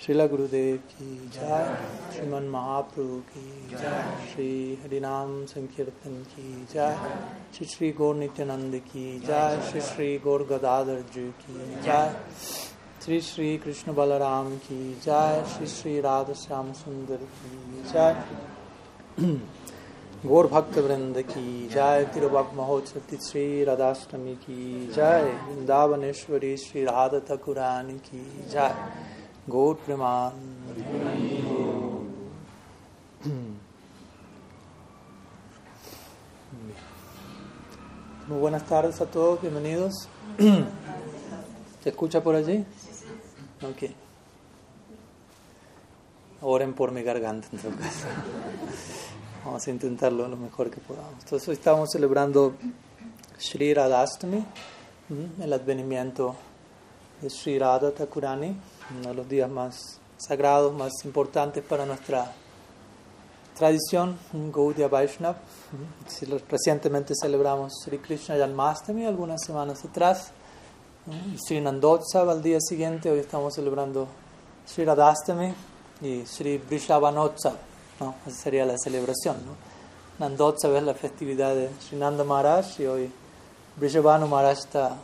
श्रील गुरुदेव की जय श्रीमन महाप्रभु की जय श्री हरिनाम संकीर्तन की जय श्री श्री गौर नित्यानंद की जय श्री श्री गौर गदाधर जी की जय श्री श्री कृष्ण बलराम की जय श्री श्री राध श्याम सुंदर की जय गौर भक्त वृंद की जय तिरुभक महोत्सव श्री राधाष्टमी की जय वृंदावनेश्वरी श्री राधा तकुरानी की जय गौर प्रमान Muy buenas tardes a todos, bienvenidos. ¿Se escucha por allí? Ok. Oren por mi garganta en todo caso. Vamos a intentarlo lo mejor que podamos. Entonces hoy estamos celebrando Sri Radhastami, el advenimiento de Sri Radha Thakurani, uno de los días más sagrados, más importantes para nuestra tradición, Gaudiya Vaishnav. Recientemente celebramos Sri Krishna Janmastami, algunas semanas atrás, Sri Nandotsav al día siguiente, hoy estamos celebrando Sri Radhastami y Sri Vrishavanotsav. ¿no? Esa sería la celebración. ¿no? Nandotsav es la festividad de Sri Nanda Maharaj y hoy Vrishabhanu Maharaj está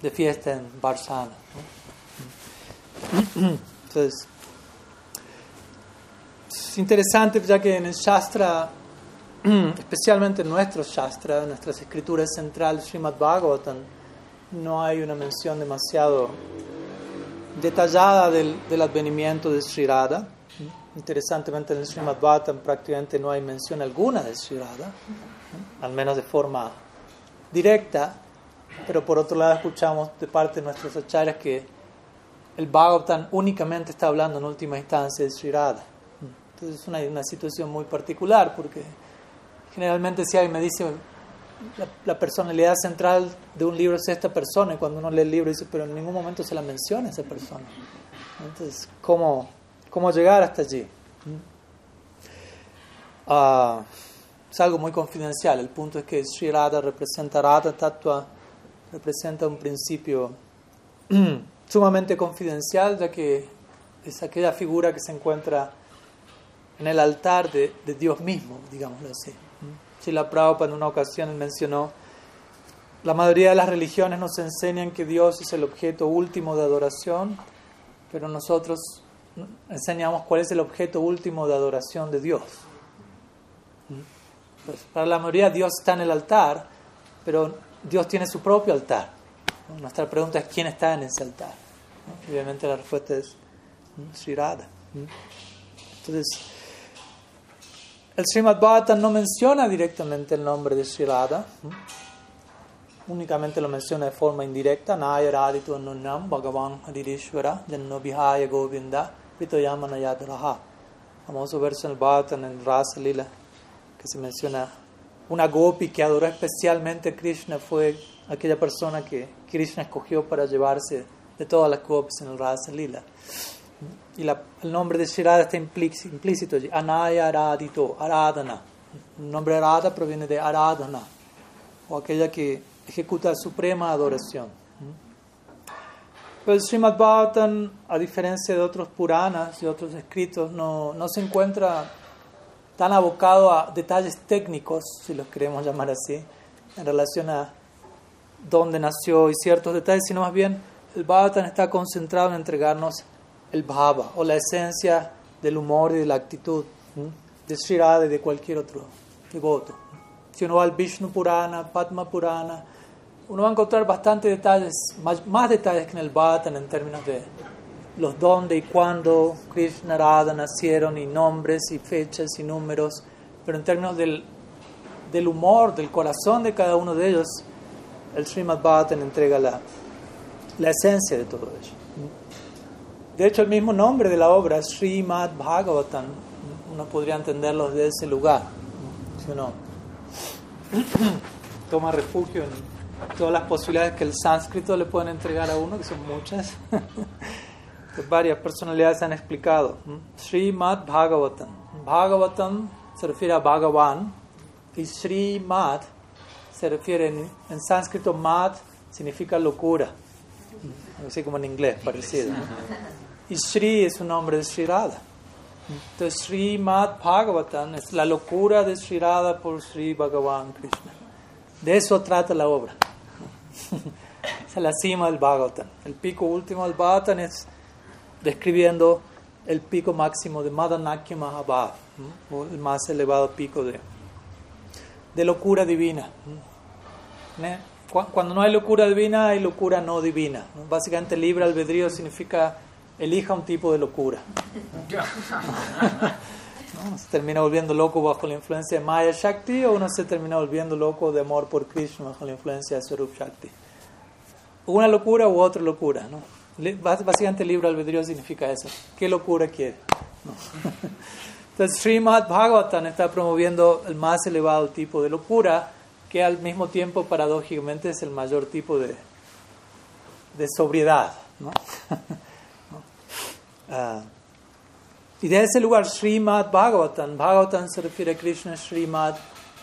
de fiesta en Barsana. ¿no? Entonces, es interesante ya que en el Shastra, especialmente en nuestro Shastra, en nuestras escrituras centrales, Srimad Bhagavatam, no hay una mención demasiado detallada del, del advenimiento de Sri Radha. Interesantemente en el Srimad Bhagavatam prácticamente no hay mención alguna de Sri Radha, al menos de forma directa, pero por otro lado escuchamos de parte de nuestros acharyas que el Bhagavatam únicamente está hablando en última instancia de Sri Radha. Entonces es una, una situación muy particular porque generalmente si alguien me dice la, la, personalidad central de un libro es esta persona y cuando uno lee el libro dice pero en ningún momento se la menciona esa persona. Entonces, ¿cómo, cómo llegar hasta allí? Uh, es algo muy confidencial. El punto es que Sri Radha representa, Radha Tattva representa un principio sumamente confidencial, ya que es aquella figura que se encuentra en el altar de, Dios mismo, digámoslo así. Srila Prabhupada en una ocasión mencionó, la mayoría de las religiones nos enseñan que Dios es el objeto último de adoración, pero nosotros enseñamos cuál es el objeto último de adoración de Dios. Pues para la mayoría Dios está en el altar, pero Dios tiene su propio altar. Nuestra pregunta es quién está en ese altar. Obviamente la respuesta es Sri Radha. Entonces, el Srimad Bhagavatam no menciona directamente el nombre de Sri Radha, únicamente lo menciona de forma indirecta, Naya Radito Nunam Bhagavan Haririshwara Janno Vihaya Govinda Vitoyamana Yadaraha. Famoso verso en el Bhagavatam, en Rasa Lila, que se menciona una gopi que adoró especialmente a Krishna fue aquella persona que Krishna escogió para llevarse de todas las gopis en el Rasa Lila. Y la, el nombre de Shirada está implícito allí. Anaya Aradito, Aradana. El nombre Arada proviene de Aradana, o aquella que ejecuta suprema adoración. Pero el Srimad Bhagavatam, a diferencia de otros Puranas y otros escritos, no, no se encuentra tan abocado a detalles técnicos, si los queremos llamar así, en relación a dónde nació y ciertos detalles, sino más bien el Bhagavatam está concentrado en entregarnos el bhava o la esencia del humor y de la actitud de Sri Radha y de cualquier otro devoto. Si uno va al Vishnu Purana, Padma Purana, uno va a encontrar bastantes detalles, más, más detalles que en el Bhagavatam en términos de los dónde y cuándo Krishna Radha nacieron y nombres y fechas y números, pero en términos del, del humor, del corazón de cada uno de ellos, el Srimad Bhagavatam entrega la, la esencia de todo ello. De hecho, el mismo nombre de la obra, Srimad Bhagavatam, uno podría entenderlo desde ese lugar. Si uno toma refugio en todas las posibilidades que el sánscrito le pueden entregar a uno, que son muchas, varias personalidades han explicado. Srimad Bhagavatam. Bhagavatam se refiere a Bhagavan y Srimad se refiere en sánscrito, Mad significa locura, así como en inglés, parecido. ¿no? Y Sri es un nombre de Sri Radha. Entonces, Srimad Bhagavatam es la locura de Sri Radha por Sri Bhagavan Krishna. De eso trata la obra. es la cima del Bhagavatam. El pico último del Bhagavatam es describiendo el pico máximo de Madanakya Mahabhav, o el más elevado pico de, de locura divina. Cuando no hay locura divina, hay locura no divina. Básicamente, libre albedrío significa elija un tipo de locura. Se termina volviendo loco bajo la influencia de Maya Shakti o uno se termina volviendo loco de amor por Krishna bajo la influencia de Sarup Shakti. Una locura u otra locura. ¿no? Básicamente libre albedrío significa eso. ¿Qué locura quiere? Entonces Srimad Bhagavatam está promoviendo el más elevado tipo de locura que al mismo tiempo paradójicamente es el mayor tipo de, de sobriedad. ¿no? Ah, y de ese lugar, Srimad Bhagavatam, Bhagavatam se refiere a Krishna, Srimad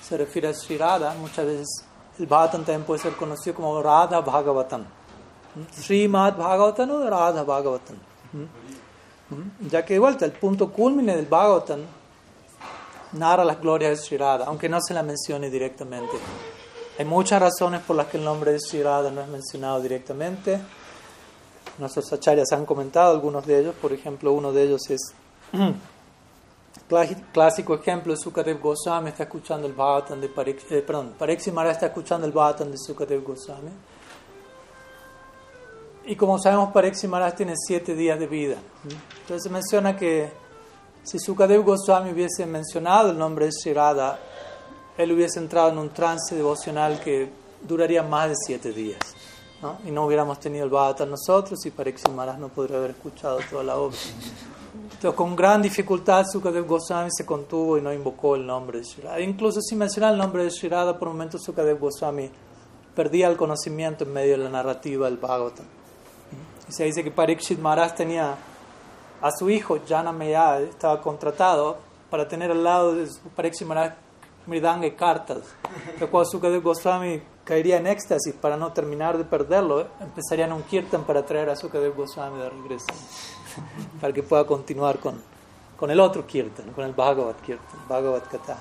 se refiere a Sri Radha. Muchas veces el Bhagavatam también puede ser conocido como Radha Bhagavatam. Srimad Bhagavatam o Radha Bhagavatam. Ya que de vuelta, el punto culmine del Bhagavatam narra las glorias de Sri aunque no se la mencione directamente. Hay muchas razones por las que el nombre de Sri no es mencionado directamente. Nuestros acharyas han comentado algunos de ellos, por ejemplo, uno de ellos es clásico ejemplo, Sukadev Goswami está escuchando el Bhagavatam de Parikshit, eh, perdón, está escuchando el Bhagavatam de Sukadev Goswami. Y como sabemos, Parikshit tiene siete días de vida. Entonces se menciona que si Sukadev Goswami hubiese mencionado el nombre de Shirada, él hubiese entrado en un trance devocional que duraría más de siete días. Y no hubiéramos tenido el Bhagavatam nosotros y Parikshit no podría haber escuchado toda la obra. Entonces, con gran dificultad, Sukadev Goswami se contuvo y no invocó el nombre de Shirada. Incluso sin mencionar el nombre de Shirada, por un momento Sukadev Goswami perdía el conocimiento en medio de la narrativa del Bhagavatam. Y se dice que Parikshit Maharaj tenía a su hijo, Jana estaba contratado para tener al lado de Parikshit Maharaj Mridanga cartas. Pero cuando Sukadev Goswami caería en éxtasis para no terminar de perderlo, empezarían un kirtan para traer a Sukadev Goswami de regreso para que pueda continuar con, con el otro kirtan, con el Bhagavad Kirtan, Bhagavad Kata.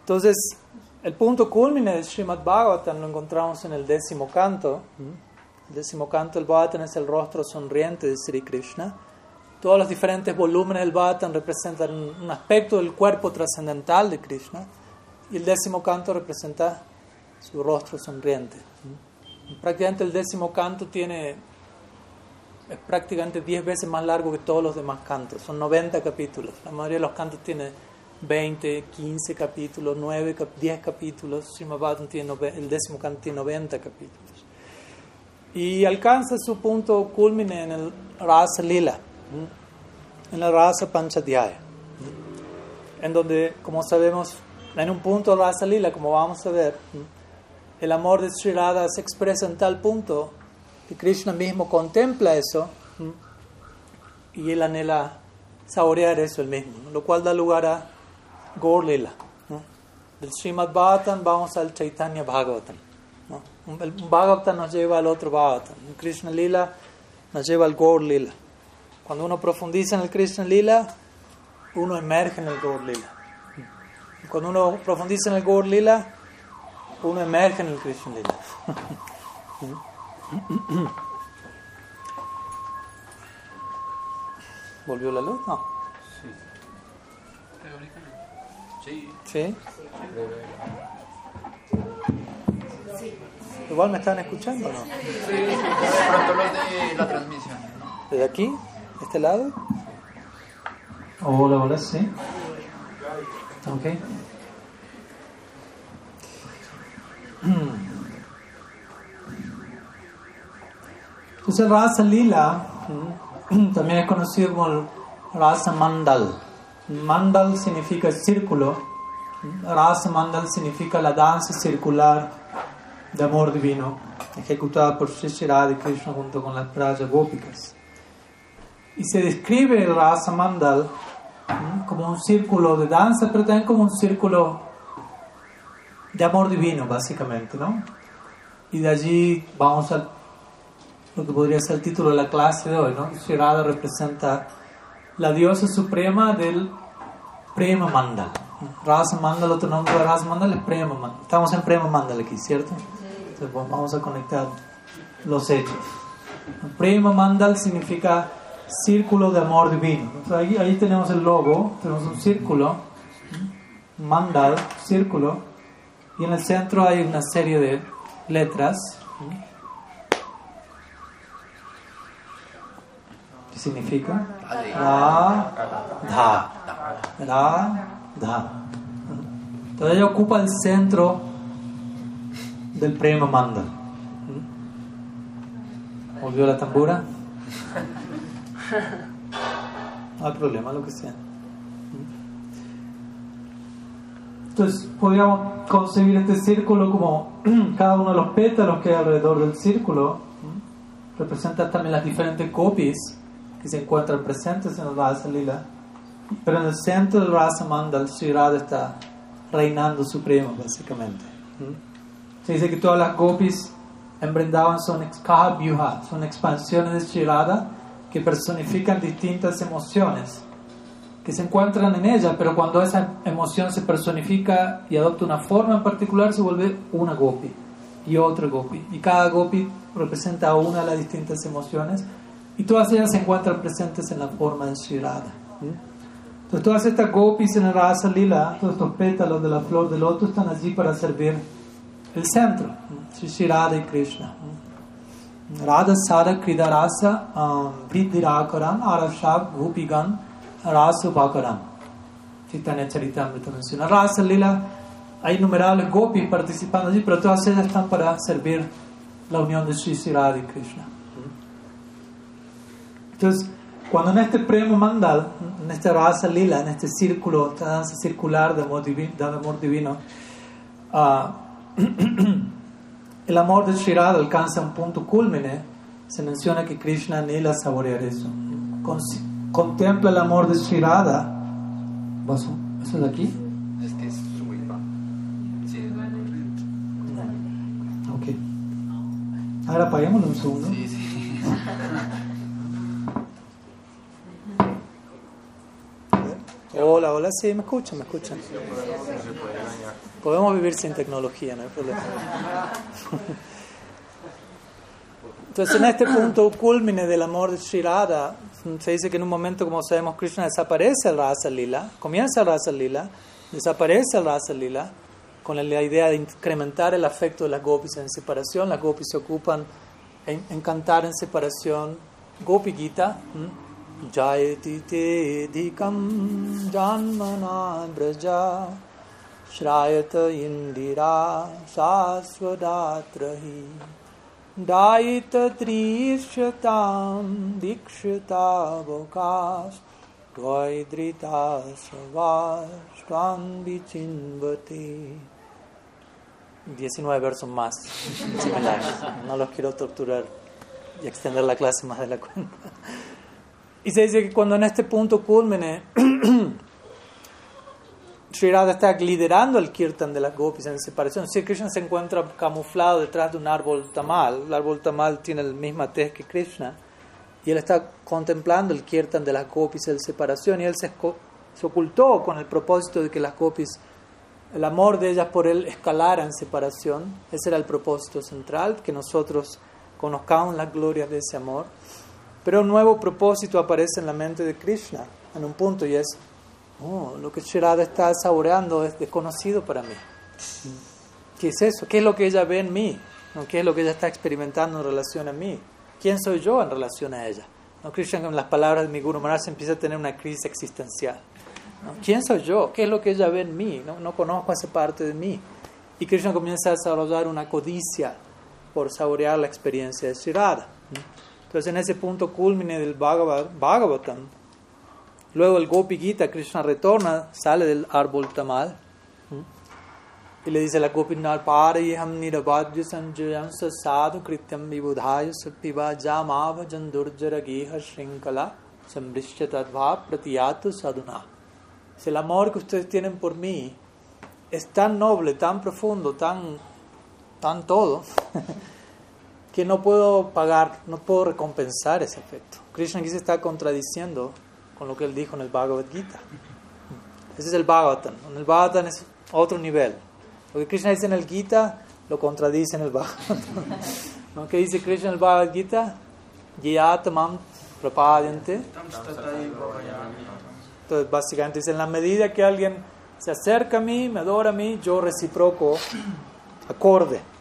Entonces, el punto culmine de Srimad Bhagavatam lo encontramos en el décimo canto. El décimo canto del Bhagavatam es el rostro sonriente de Sri Krishna. Todos los diferentes volúmenes del Bhagavatam representan un aspecto del cuerpo trascendental de Krishna. Y el décimo canto representa su rostro sonriente. Prácticamente el décimo canto tiene es prácticamente 10 veces más largo que todos los demás cantos. Son 90 capítulos. La mayoría de los cantos tiene 20, 15 capítulos, 9, 10 capítulos. tiene, el décimo canto tiene 90 capítulos. Y alcanza su punto culmine en el Rasa Lila, en el Rasa Panchadhyaya, en donde, como sabemos, en un punto Rasa Lila, como vamos a ver, el amor de Sri Radha se expresa en tal punto que Krishna mismo contempla eso y él anhela saborear eso el mismo, lo cual da lugar a Gaur Lila. Del Srimad Bhagavatam vamos al Chaitanya Bhagavatam. El Bhagavatam nos lleva al otro Bhagavatam. El Krishna Lila nos lleva al Gaur Lila. Cuando uno profundiza en el Krishna Lila, uno emerge en el Gaur Lila. Cuando uno profundiza en el Gaur Lila, uno emerge en el Krishna Lila. ¿Volvió la luz? No. Sí. ¿Sí? Igual me están escuchando, ¿no? Sí, pronto los de la transmisión. ¿Desde aquí? ¿De este lado? Hola, hola, sí. Ok. Entonces Rasa Lila también es conocido como Rasa Mandal. Mandal significa círculo. Rasa Mandal significa la danza circular de amor divino ejecutada por Sri Krishna junto con las Praya Gópicas. Y se describe el Rasa Mandal como un círculo de danza, pero también como un círculo de amor divino, básicamente, ¿no? Y de allí vamos a lo que podría ser el título de la clase de hoy, ¿no? Representa la diosa suprema del Prema Mandal. Rasa Mandal, otro nombre de Rasa Mandal es Prema Mandal. Estamos en Prema Mandal aquí, ¿cierto? Entonces pues, vamos a conectar los hechos. Prema Mandal significa círculo de amor divino. ahí, ahí tenemos el logo, tenemos un círculo, Mandal, círculo, y en el centro hay una serie de letras. ¿Qué significa? Ra, Dha. Ra, Entonces ella ocupa el centro del Prema Mandal. ¿Volvió la tambura? No hay problema, lo que sea. Entonces, podríamos concebir este círculo como cada uno de los pétalos que hay alrededor del círculo representa también las diferentes copies que se encuentran presentes en el Rasa Lila. Pero en el centro del Rasa Mandal, Sri Radha está reinando supremo, básicamente. Se dice que todas las copies en Brindavan son son expansiones de Sri Radha que personifican distintas emociones que se encuentran en ella, pero cuando esa emoción se personifica y adopta una forma en particular, se vuelve una gopi y otra gopi. Y cada gopi representa una de las distintas emociones y todas ellas se encuentran presentes en la forma de Shirada. Entonces todas estas gopis en el Rasa Lila, todos estos pétalos de la flor del loto están allí para servir el centro, Shirada y Krishna. Radha Sada Kridarasa Vidhirakaran Arashab Gupigan Rasa Bhakaram. Chaitanya Charitamrita menciona Rasa Lila. Hay innumerables gopis participando allí, pero todas ellas están para servir la unión de Sri Radha y Krishna. Entonces, cuando en este premo mandal, en este rasa lila, en este círculo, esta danza circular de amor divino, de amor divino uh, el amor de Shirada alcanza un punto culmine, se menciona que Krishna anhela saborear eso. Con, contempla el amor de Shirada. ¿Eso de aquí? Es que es Sí, Ok. Ahora apaguémoslo un segundo. Sí, sí. Hola, hola, sí, me escuchan, me escuchan. Podemos vivir sin tecnología, no hay problema. Entonces, en este punto culmine del amor de Shirada, se dice que en un momento, como sabemos, Krishna desaparece el Rasa Lila, comienza el Rasa Lila, desaparece el Rasa Lila, con la idea de incrementar el afecto de las gopis en separación. Las gopis se ocupan en, cantar en separación Gopi Gita. जायति तेऽधिकं जन्मना व्रजा श्रायत इन्दिरा शाश्वदात्रहि दायितत्रिशतां दीक्षितावकाश त्वैधृता स्वास्त्वां विचिन्वते 19 versos más similares. No los quiero torturar y extender la clase más de la cuenta. Y se dice que cuando en este punto culmine, Sri Radha está liderando el kirtan de las gopis en separación. Si Krishna se encuentra camuflado detrás de un árbol tamal, el árbol tamal tiene la misma tez que Krishna, y él está contemplando el kirtan de las gopis en separación, y él se, se ocultó con el propósito de que las gopis, el amor de ellas por él escalara en separación. Ese era el propósito central, que nosotros conozcamos las glorias de ese amor. Pero un nuevo propósito aparece en la mente de Krishna en un punto y es, oh, lo que Shirada está saboreando es desconocido para mí. ¿Qué es eso? ¿Qué es lo que ella ve en mí? ¿Qué es lo que ella está experimentando en relación a mí? ¿Quién soy yo en relación a ella? ¿No? Krishna con las palabras de mi Guru Maharaj empieza a tener una crisis existencial. ¿Quién soy yo? ¿Qué es lo que ella ve en mí? No, no conozco esa parte de mí. Y Krishna comienza a desarrollar una codicia por saborear la experiencia de Shirada. Entonces en ese punto culmine del Bhagavatam, luego el Gopi Gita, Krishna retorna, sale del árbol tamal y le dice a la Gopinath, Parayam nirabhadya sanjayam sadhu krityam vibudhaya sapiva jamava jandurjara geha shrinkala sambrishya tadva pratiyatu sadhuna. Si el amor que ustedes tienen por mí es tan noble, tan profundo, tan, tan todo, que no puedo pagar, no puedo recompensar ese efecto. Krishna aquí se está contradiciendo con lo que él dijo en el Bhagavad Gita. Ese es el Bhagavatam. En el Bhagavatam es otro nivel. Lo que Krishna dice en el Gita lo contradice en el Bhagavatam. ¿No? ¿Qué dice Krishna en el Bhagavad Gita? Yatamam prapadyante. Entonces, básicamente dice, en la medida que alguien se acerca a mí, me adora a mí, yo reciproco acorde.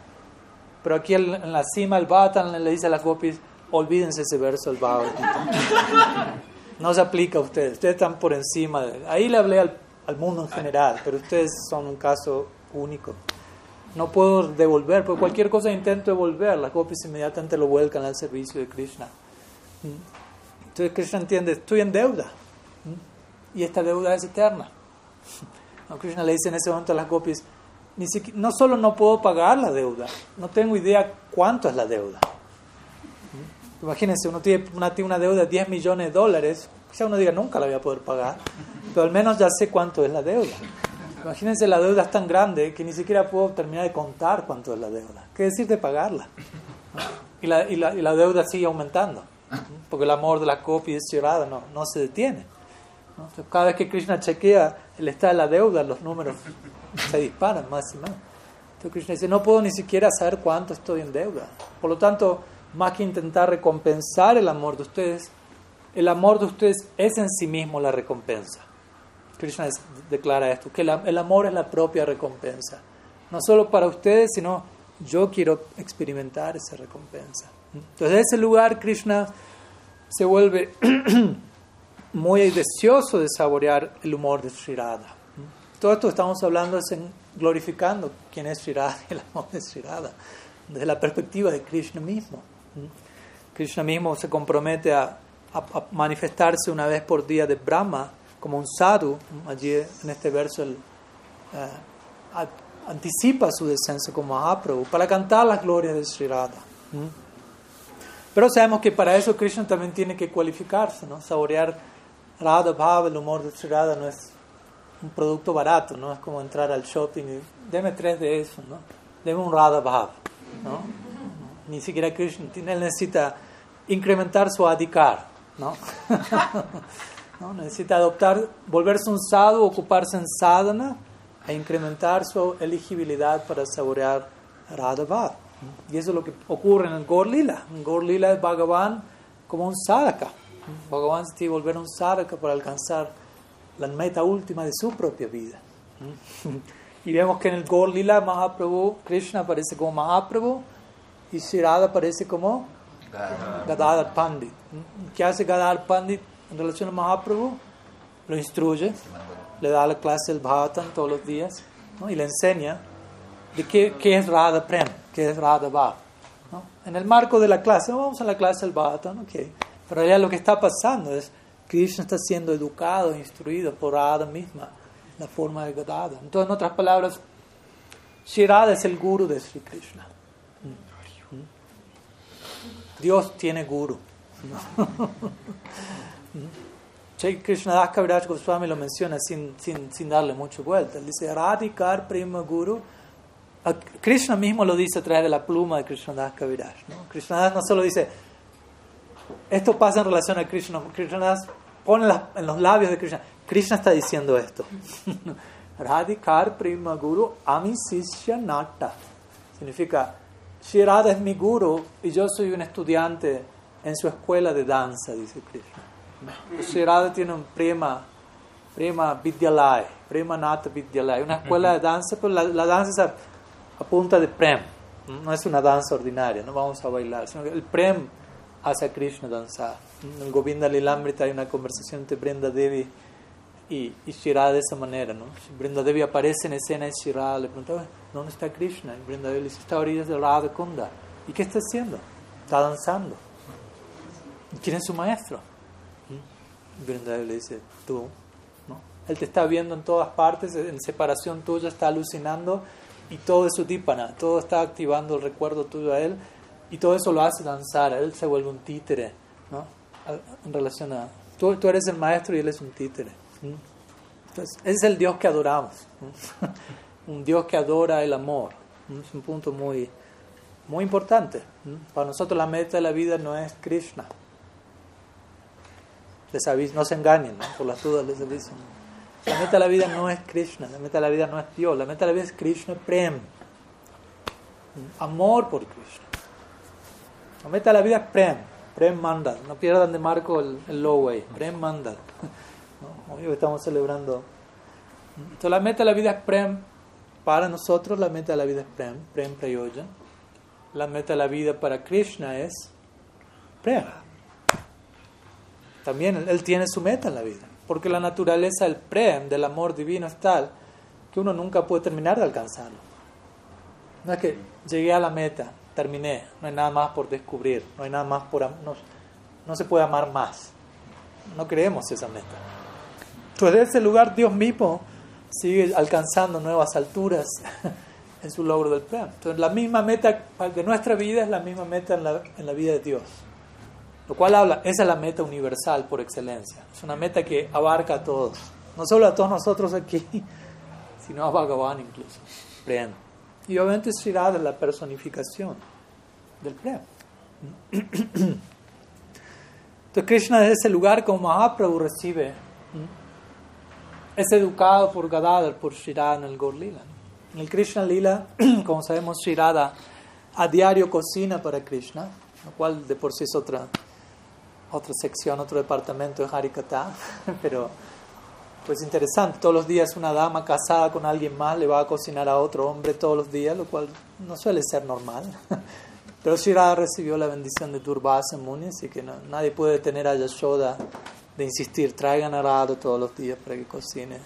Pero aquí en la cima el Bhatan le dice a las gopis, olvídense ese verso del Bhagavad Gita. No se aplica a ustedes, ustedes están por encima. Ahí le hablé al, al mundo en general, pero ustedes son un caso único. No puedo devolver, porque cualquier cosa intento devolver, las gopis inmediatamente lo vuelcan al servicio de Krishna. Entonces Krishna entiende, estoy en deuda. Y esta deuda es eterna. Krishna le dice en ese momento a las gopis, ni no solo no puedo pagar la deuda, no tengo idea cuánto es la deuda. Imagínense, uno tiene una, tiene una deuda de 10 millones de dólares, quizá uno diga nunca la voy a poder pagar, pero al menos ya sé cuánto es la deuda. Imagínense, la deuda es tan grande que ni siquiera puedo terminar de contar cuánto es la deuda. ¿Qué decir de pagarla? Y la, y la, y la deuda sigue aumentando, porque el amor de la copia es cerrada, no, no se detiene. Entonces, cada vez que Krishna chequea el estado de la deuda, los números se disparan más y más. Entonces Krishna dice, no puedo ni siquiera saber cuánto estoy en deuda. Por lo tanto, más que intentar recompensar el amor de ustedes, el amor de ustedes es en sí mismo la recompensa. Krishna declara esto, que el amor es la propia recompensa. No solo para ustedes, sino yo quiero experimentar esa recompensa. Entonces, en ese lugar, Krishna se vuelve muy deseoso de saborear el humor de Sri. Todo esto estamos hablando es en glorificando quién es Sri Radha y el amor de Sri Radha, desde la perspectiva de Krishna mismo. Krishna mismo se compromete a, manifestarse una vez por día de Brahma como un sadhu. Allí en este verso él uh, anticipa su descenso como Mahaprabhu para cantar las glorias de Sri Radha. Pero sabemos que para eso Krishna también tiene que cualificarse, ¿no? saborear Radha Bhava, el humor de Sri Radha no es un producto barato, no es como entrar al shopping y deme tres de eso, ¿no? Deme un Radha Bhava, ¿no? Ni siquiera Krishna, él necesita incrementar su adhikar, ¿no? ¿no? Necesita adoptar, volverse un sadhu, ocuparse en sadhana e incrementar su elegibilidad para saborear Radha Bhava. Y eso es lo que ocurre en el Gaur Lila. En Gaur Lila es Bhagavan como un sadhaka. Bhagavan se tiene que volver un sadhaka para alcanzar la meta última de su propia vida. Y vemos que en el Gaur Lila Mahaprabhu, Krishna aparece como Mahaprabhu y Shirada aparece como Gadadhar Pandit. ¿Qué hace Gadadhar Pandit en relación a Mahaprabhu? Lo instruye, le da la clase del Bhagavatam todos los días ¿no? y le enseña de qué, qué es Radha Prem, qué es Radha Bhav. ¿no? En el marco de la clase, vamos a la clase del Bhagavatam, okay. pero realidad lo que está pasando es Krishna está siendo educado, instruido por Radha misma, la forma de Gadadhar. Entonces, en otras palabras, Shri Radha es el guru de Sri Krishna. Dios tiene guru. Sri Krishna Das Kaviraj Goswami lo menciona sin, sin, darle mucho vuelta. Él dice, Radhikar Prima Guru. Krishna mismo lo dice a través de la pluma de Krishna Das Kaviraj. Krishna Das no solo dice, esto pasa en relación a Krishna. Krishna pone en los labios de Krishna. Krishna está diciendo esto. Radhikar Prima Guru Amisisya Nata. Significa, Shri Radha es mi guru y yo soy un estudiante en su escuela de danza, dice Krishna. Shri Radha tiene un prima, prima Vidyalaya, prima Nata Vidyalaya, una escuela de danza, pero la, la danza es a, a, punta de prem, no es una danza ordinaria, no vamos a bailar, sino que el prem hace a Krishna danzar. En Govinda Lilamrita hay una conversación entre Brenda Devi y, y de esa manera, ¿no? Brenda Devi aparece en escena y Shirada le pregunta, ¿dónde está Krishna? Y Brenda Devi dice, está a orillas de Radha Kunda. ¿Y qué está haciendo? Está danzando. ¿Y quién es su maestro? Y Brenda Devi le dice, tú, ¿no? Él te está viendo en todas partes, en separación tuya, está alucinando y todo es su dípana, todo está activando el recuerdo tuyo a él y todo eso lo hace danzar, él se vuelve un títere, ¿no? En relación a... Tú, tú eres el maestro y él es un títere. Entonces, ese es el Dios que adoramos. un Dios que adora el amor. Es un punto muy, Muy importante. Para nosotros la meta de la vida no es Krishna. Les aviso, no se engañen, por las dudas les aviso. La meta de la vida no es Krishna, la meta de la vida no es Dios, la meta de la vida es Krishna Prem. Amor por Krishna. La meta de la vida es Prem, Prem Mandal. No pierdan de marco el, el low way, Prem Mandal. Hoy estamos celebrando. Entonces la meta de la vida es Prem. Para nosotros la meta de la vida es Prem, Prem Prayojan. La meta de la vida para Krishna es Prem. También él, tiene su meta en la vida. Porque la naturaleza del Prem, del amor divino, es tal que uno nunca puede terminar de alcanzarlo. No es que llegué a la meta, terminé, no hay nada más por descubrir, no hay nada más por... No, no se puede amar más. No creemos esa meta. Entonces, en ese lugar, Dios mismo sigue alcanzando nuevas alturas en su logro del plan. Entonces, la misma meta de nuestra vida es la misma meta en la, en la vida de Dios. Lo cual habla, esa es la meta universal por excelencia. Es una meta que abarca a todos. No solo a todos nosotros aquí, sino a Bhagavan incluso. Prem. Y obviamente es la personificación del Prem. Entonces Krishna desde ese lugar como Mahaprabhu recibe es educado por Gadadhar, por Shirada en el Gaur Lila. En el Krishna Lila, como sabemos, Shirada a diario cocina para Krishna, lo cual de por sí es otra, otra sección, otro departamento de Harikata, pero pues interesante, todos los días una dama casada con alguien más le va a cocinar a otro hombre todos los días, lo cual no suele ser normal. Pero Shirada recibió la bendición de Durvasa Muni, así que nadie puede detener a Yashoda de insistir, traigan arado todos los días para que cocine.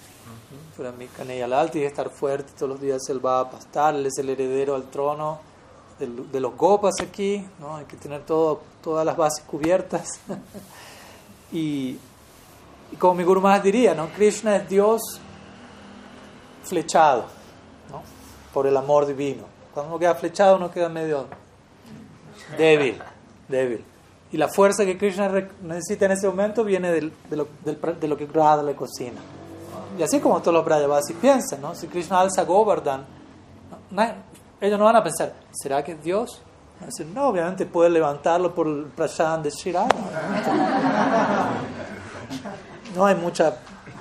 Para mí, Caneyalal tiene que estar fuerte, todos los días él va a pastar, él es el heredero al trono de, los gopas aquí, ¿no? hay que tener todo, todas las bases cubiertas. y, como mi Guru más diría, ¿no? Krishna es Dios flechado ¿no? por el amor divino. Cuando uno queda flechado, uno queda medio débil, débil. Y la fuerza que Krishna necesita en ese momento viene de, lo, que Radha le cocina. Y así como todos los Brajavasis piensan, ¿no? si Krishna alza Govardhan, ellos no van a pensar, ¿será que es Dios? No, obviamente puede levantarlo por el prashan de Shirada. No hay mucha,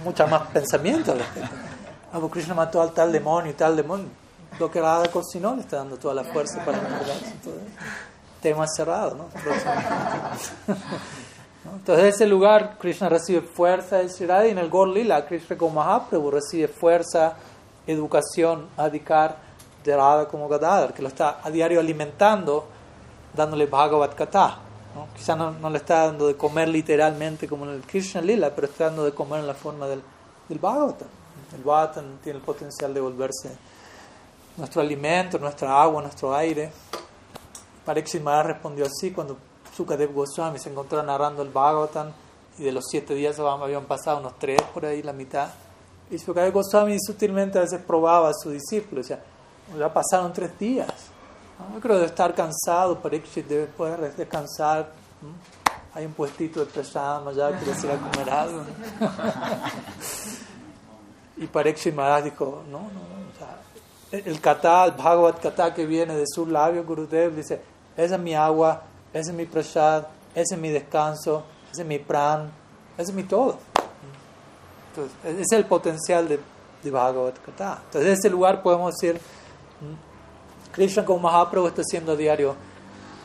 mucha más pensamiento al. Ah, pues Krishna mató al tal demonio y tal demonio. Lo que Radha cocinó le está dando toda la fuerza para encargarse tema cerrado, ¿no? Entonces, en ese lugar, Krishna recibe fuerza de Shirada y en el Gor Lila, Krishna como Mahaprabhu recibe fuerza, educación, adhikar de Radha como Gadadhar, que lo está a diario alimentando, dándole Bhagavad Kata. Quizá no, no, le está dando de comer literalmente como en el Krishna Lila, pero está dando de comer en la forma del, del Bhagavatam. El Bhagavatam tiene el potencial de volverse nuestro alimento, nuestra agua, nuestro aire. Pariksit Maharaj respondió así cuando Sukadev Goswami se encontró narrando el Bhagavatam y de los siete días habían pasado unos tres por ahí, la mitad. Y Sukadev Goswami sutilmente a veces probaba a su discípulo, decía, ya pasaron tres días. Yo creo que estar cansado, Pariksit debe poder descansar. Hay un puestito de prasama, ya quiere ir a comer algo. y Pariksit Maharaj dijo, no, no, o sea, el kata, el Bhagavad Kata que viene de su labio, Gurudev dice, esa es mi agua, ese es mi prasad, ese es mi descanso, ese es mi pran, ese es mi todo. Entonces, ese es el potencial de, de Bhagavad Gita. Entonces, en ese lugar podemos decir, Krishna como Mahaprabhu está siendo a diario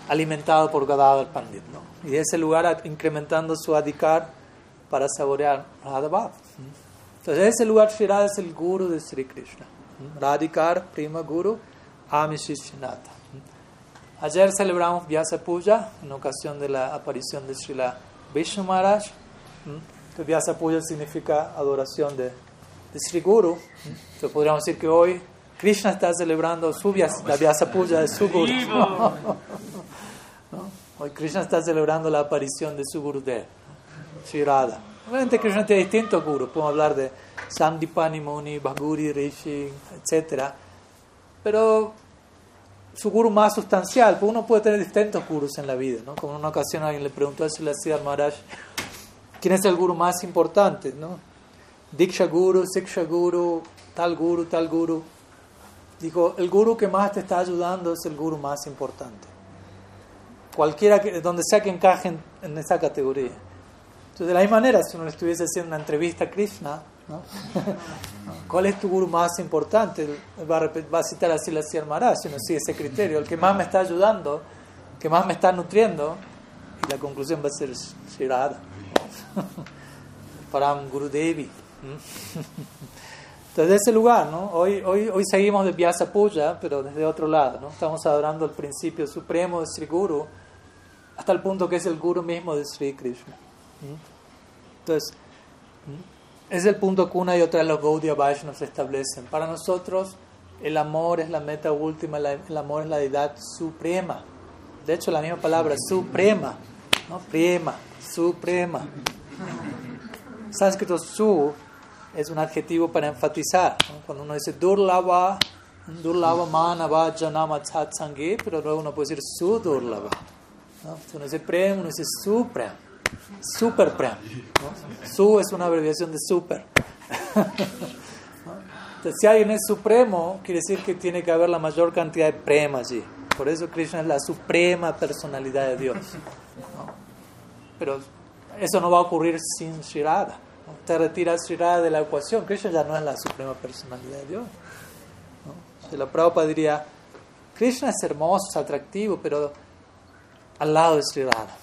alimentado por Gadadhar Pandit. ¿no? Y de ese lugar incrementando su adhikar para saborear Radha Entonces, ese lugar Shirada es el guru de Sri Krishna. Radhikar, prima guru, Amishishinata. Ayer celebramos Vyasa Puja en ocasión de la aparición de Srila Vishnu Maharaj. Vyasa Puja significa adoración de, de Sri Guru. Entonces podríamos decir que hoy Krishna está celebrando su la Vyasa Puja de su Guru. Hoy Krishna está celebrando la aparición de su Guru de Sri Radha. Obviamente Krishna tiene distintos gurus. Podemos hablar de Sandipani Muni, Bhaguri, Rishi, etc. Pero su guru más sustancial, porque uno puede tener distintos gurus en la vida, ¿no? Como en una ocasión alguien le preguntó a Siddhartha Maharaj, ¿quién es el guru más importante, no? Diksha Guru, Siksha Guru, tal guru, tal guru. Dijo, el guru que más te está ayudando es el guru más importante. Cualquiera, que, donde sea que encaje en, esa categoría. Entonces, de la misma manera, si uno le estuviese haciendo una entrevista a Krishna, ¿no? ¿cuál es tu guru más importante? Va a, va a citar así la Sierra Maharaj, si uno sigue ese criterio. El que más me está ayudando, que más me está nutriendo, y la conclusión va a ser Sri Radha. Param Guru Devi. Entonces, de ese lugar, ¿no? hoy, hoy, hoy seguimos de Vyasa Puja, pero desde otro lado. ¿no? Estamos adorando el principio supremo de Sri Guru, hasta el punto que es el Guru mismo de Sri Krishna. Entonces, es el punto que una y otra de los Gaudiya Vaishnavas establecen. Para nosotros, el amor es la meta última, el amor es la deidad suprema. De hecho, la misma palabra, suprema, ¿no? Prema, suprema. Sánscrito su es un adjetivo para enfatizar. Cuando uno dice durlava, durlava manava janama sangue, pero luego uno puede decir su durlava. ¿no? Uno dice prem, uno dice suprem, super prem. ¿no? Su es una abreviación de super. Entonces, si alguien es supremo, quiere decir que tiene que haber la mayor cantidad de prema allí. Por eso Krishna es la suprema personalidad de Dios. Pero eso no va a ocurrir sin Shirada. Te retiras Shirada de la ecuación. Krishna ya no es la suprema personalidad de Dios. la Prabhupada diría, Krishna es hermoso, es atractivo, pero al lado de Shirada.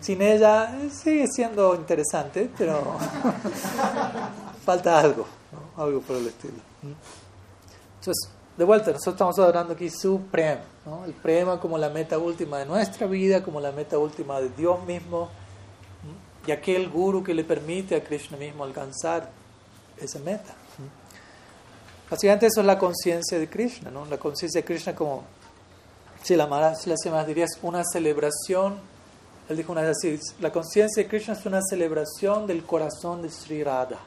Sin ella eh, sigue siendo interesante, pero falta algo, ¿no? algo por el estilo. Entonces, de vuelta, nosotros estamos adorando aquí Supremo, ¿no? el prema como la meta última de nuestra vida, como la meta última de Dios mismo, y aquel guru que le permite a Krishna mismo alcanzar esa meta. Básicamente eso es la conciencia de Krishna, ¿no? la conciencia de Krishna como, si la la semana diría, es una celebración, él dijo una vez así, la conciencia de Krishna es una celebración del corazón de Sri Radha.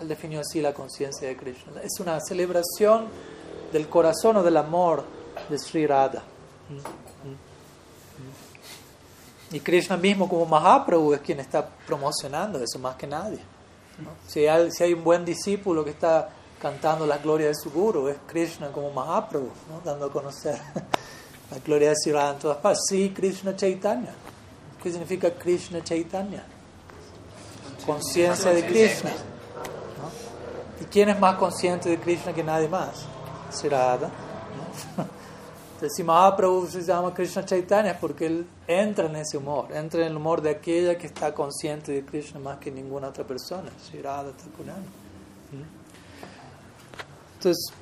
Él definió así la conciencia de Krishna. Es una celebración del corazón o del amor de Sri Radha. Y Krishna mismo como Mahaprabhu es quien está promocionando eso más que nadie. ¿no? Si, hay, si hay un buen discípulo que está cantando las glorias de su guru, es Krishna como Mahaprabhu, ¿no? dando a conocer la gloria de Sri Radha en todas partes. Sí, Krishna Chaitanya. ¿Qué significa Krishna Chaitanya? Conciencia de Krishna. ¿no? ¿Y quién es más consciente de Krishna que nadie más? ¿no? Entonces, si Mahaprabhu se llama Krishna Chaitanya es porque él entra en ese humor, entra en el humor de aquella que está consciente de Krishna más que ninguna otra persona, Sri Radha Thakurani. Entonces,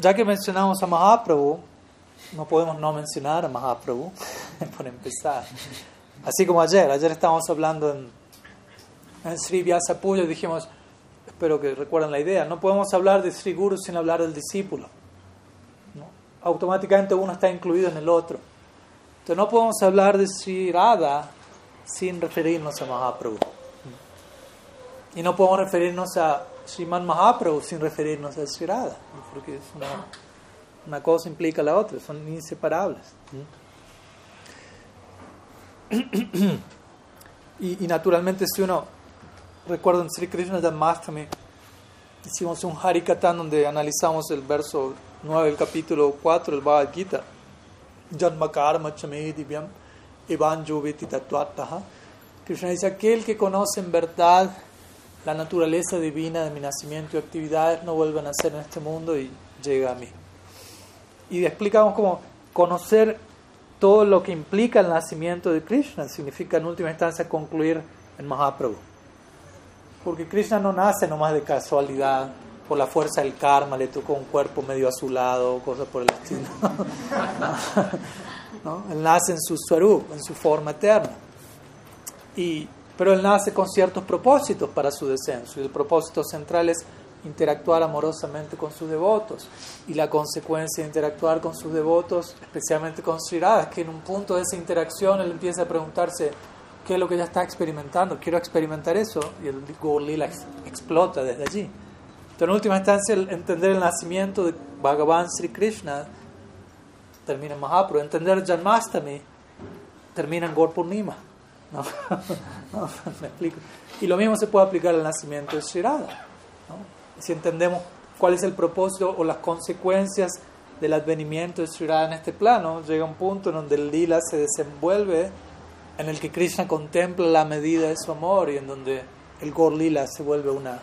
ya que mencionamos a Mahaprabhu, no podemos no mencionar a Mahaprabhu, por empezar. Así como ayer, ayer estábamos hablando en, en Sri Vyasa Puja y dijimos, espero que recuerden la idea, no podemos hablar de Sri Guru sin hablar del discípulo. Automáticamente uno está incluido en el otro. Entonces no podemos hablar de Sri Radha sin referirnos a Mahaprabhu. Y no podemos referirnos a Sriman Mahaprabhu sin referirnos a Sri Radha, porque es una, una cosa implica la otra, son inseparables. Y, y, naturalmente si uno recuerda en Sri Krishna Janmashtami hicimos un Harikatan donde analizamos el verso 9 del capítulo 4 del Bhagavad Gita. Janma karma chame divyam evanjo veti tattvattaha Krishna dice aquel que conoce en verdad la naturaleza divina de mi nacimiento y actividades no vuelve a nacer en este mundo y llega a mí. Y explicamos cómo conocer todo lo que implica el nacimiento de Krishna significa en última instancia concluir en Mahaprabhu. Porque Krishna no nace nomás de casualidad, por la fuerza del karma, le tocó un cuerpo medio azulado, cosas por el estilo. ¿No? Él nace en su swarup, en su forma eterna. Y, pero él nace con ciertos propósitos para su descenso. Y el propósito central es interactuar amorosamente con sus devotos. Y la consecuencia de interactuar con sus devotos, especialmente con es que en un punto de esa interacción él empieza a preguntarse qué es lo que ya está experimentando, quiero experimentar eso, y el Gaur-lila explota desde allí. Entonces, en última instancia, el entender el nacimiento de Bhagavan Sri Krishna termina en Mahaprabhu, entender Janmastami termina en Gaur Purnima. ¿No? ¿Me explico? Y lo mismo se puede aplicar al nacimiento de Sri Radha. ¿no? Si entendemos cuál es el propósito o las consecuencias del advenimiento de Sri Radha en este plano, llega un punto en donde el lila se desenvuelve, en el que Krishna contempla la medida de su amor y en donde el Gor Lila se vuelve una,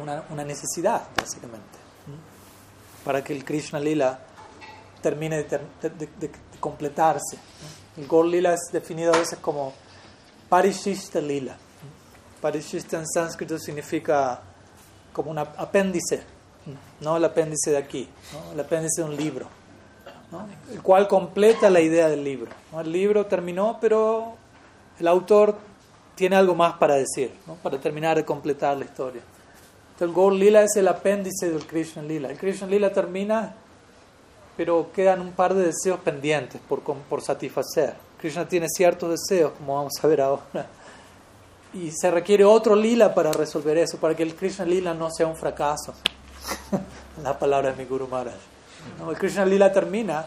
una, una necesidad, básicamente, para que el Krishna Lila termine de, de, completarse. El Gor Lila es definido a veces como Parishishta Lila. Parishishta en sánscrito significa como un apéndice, no el apéndice de aquí, el apéndice de un libro, el cual completa la idea del libro. El libro terminó, pero el autor tiene algo más para decir, para terminar de completar la historia. Entonces, Gaur Lila es el apéndice del Krishna Lila. El Krishna Lila termina, pero quedan un par de deseos pendientes por, satisfacer. Krishna tiene ciertos deseos, como vamos a ver ahora y se requiere otro lila para resolver eso, para que el Krishna lila no sea un fracaso. La palabra de mi Guru Maharaj. el Krishna lila termina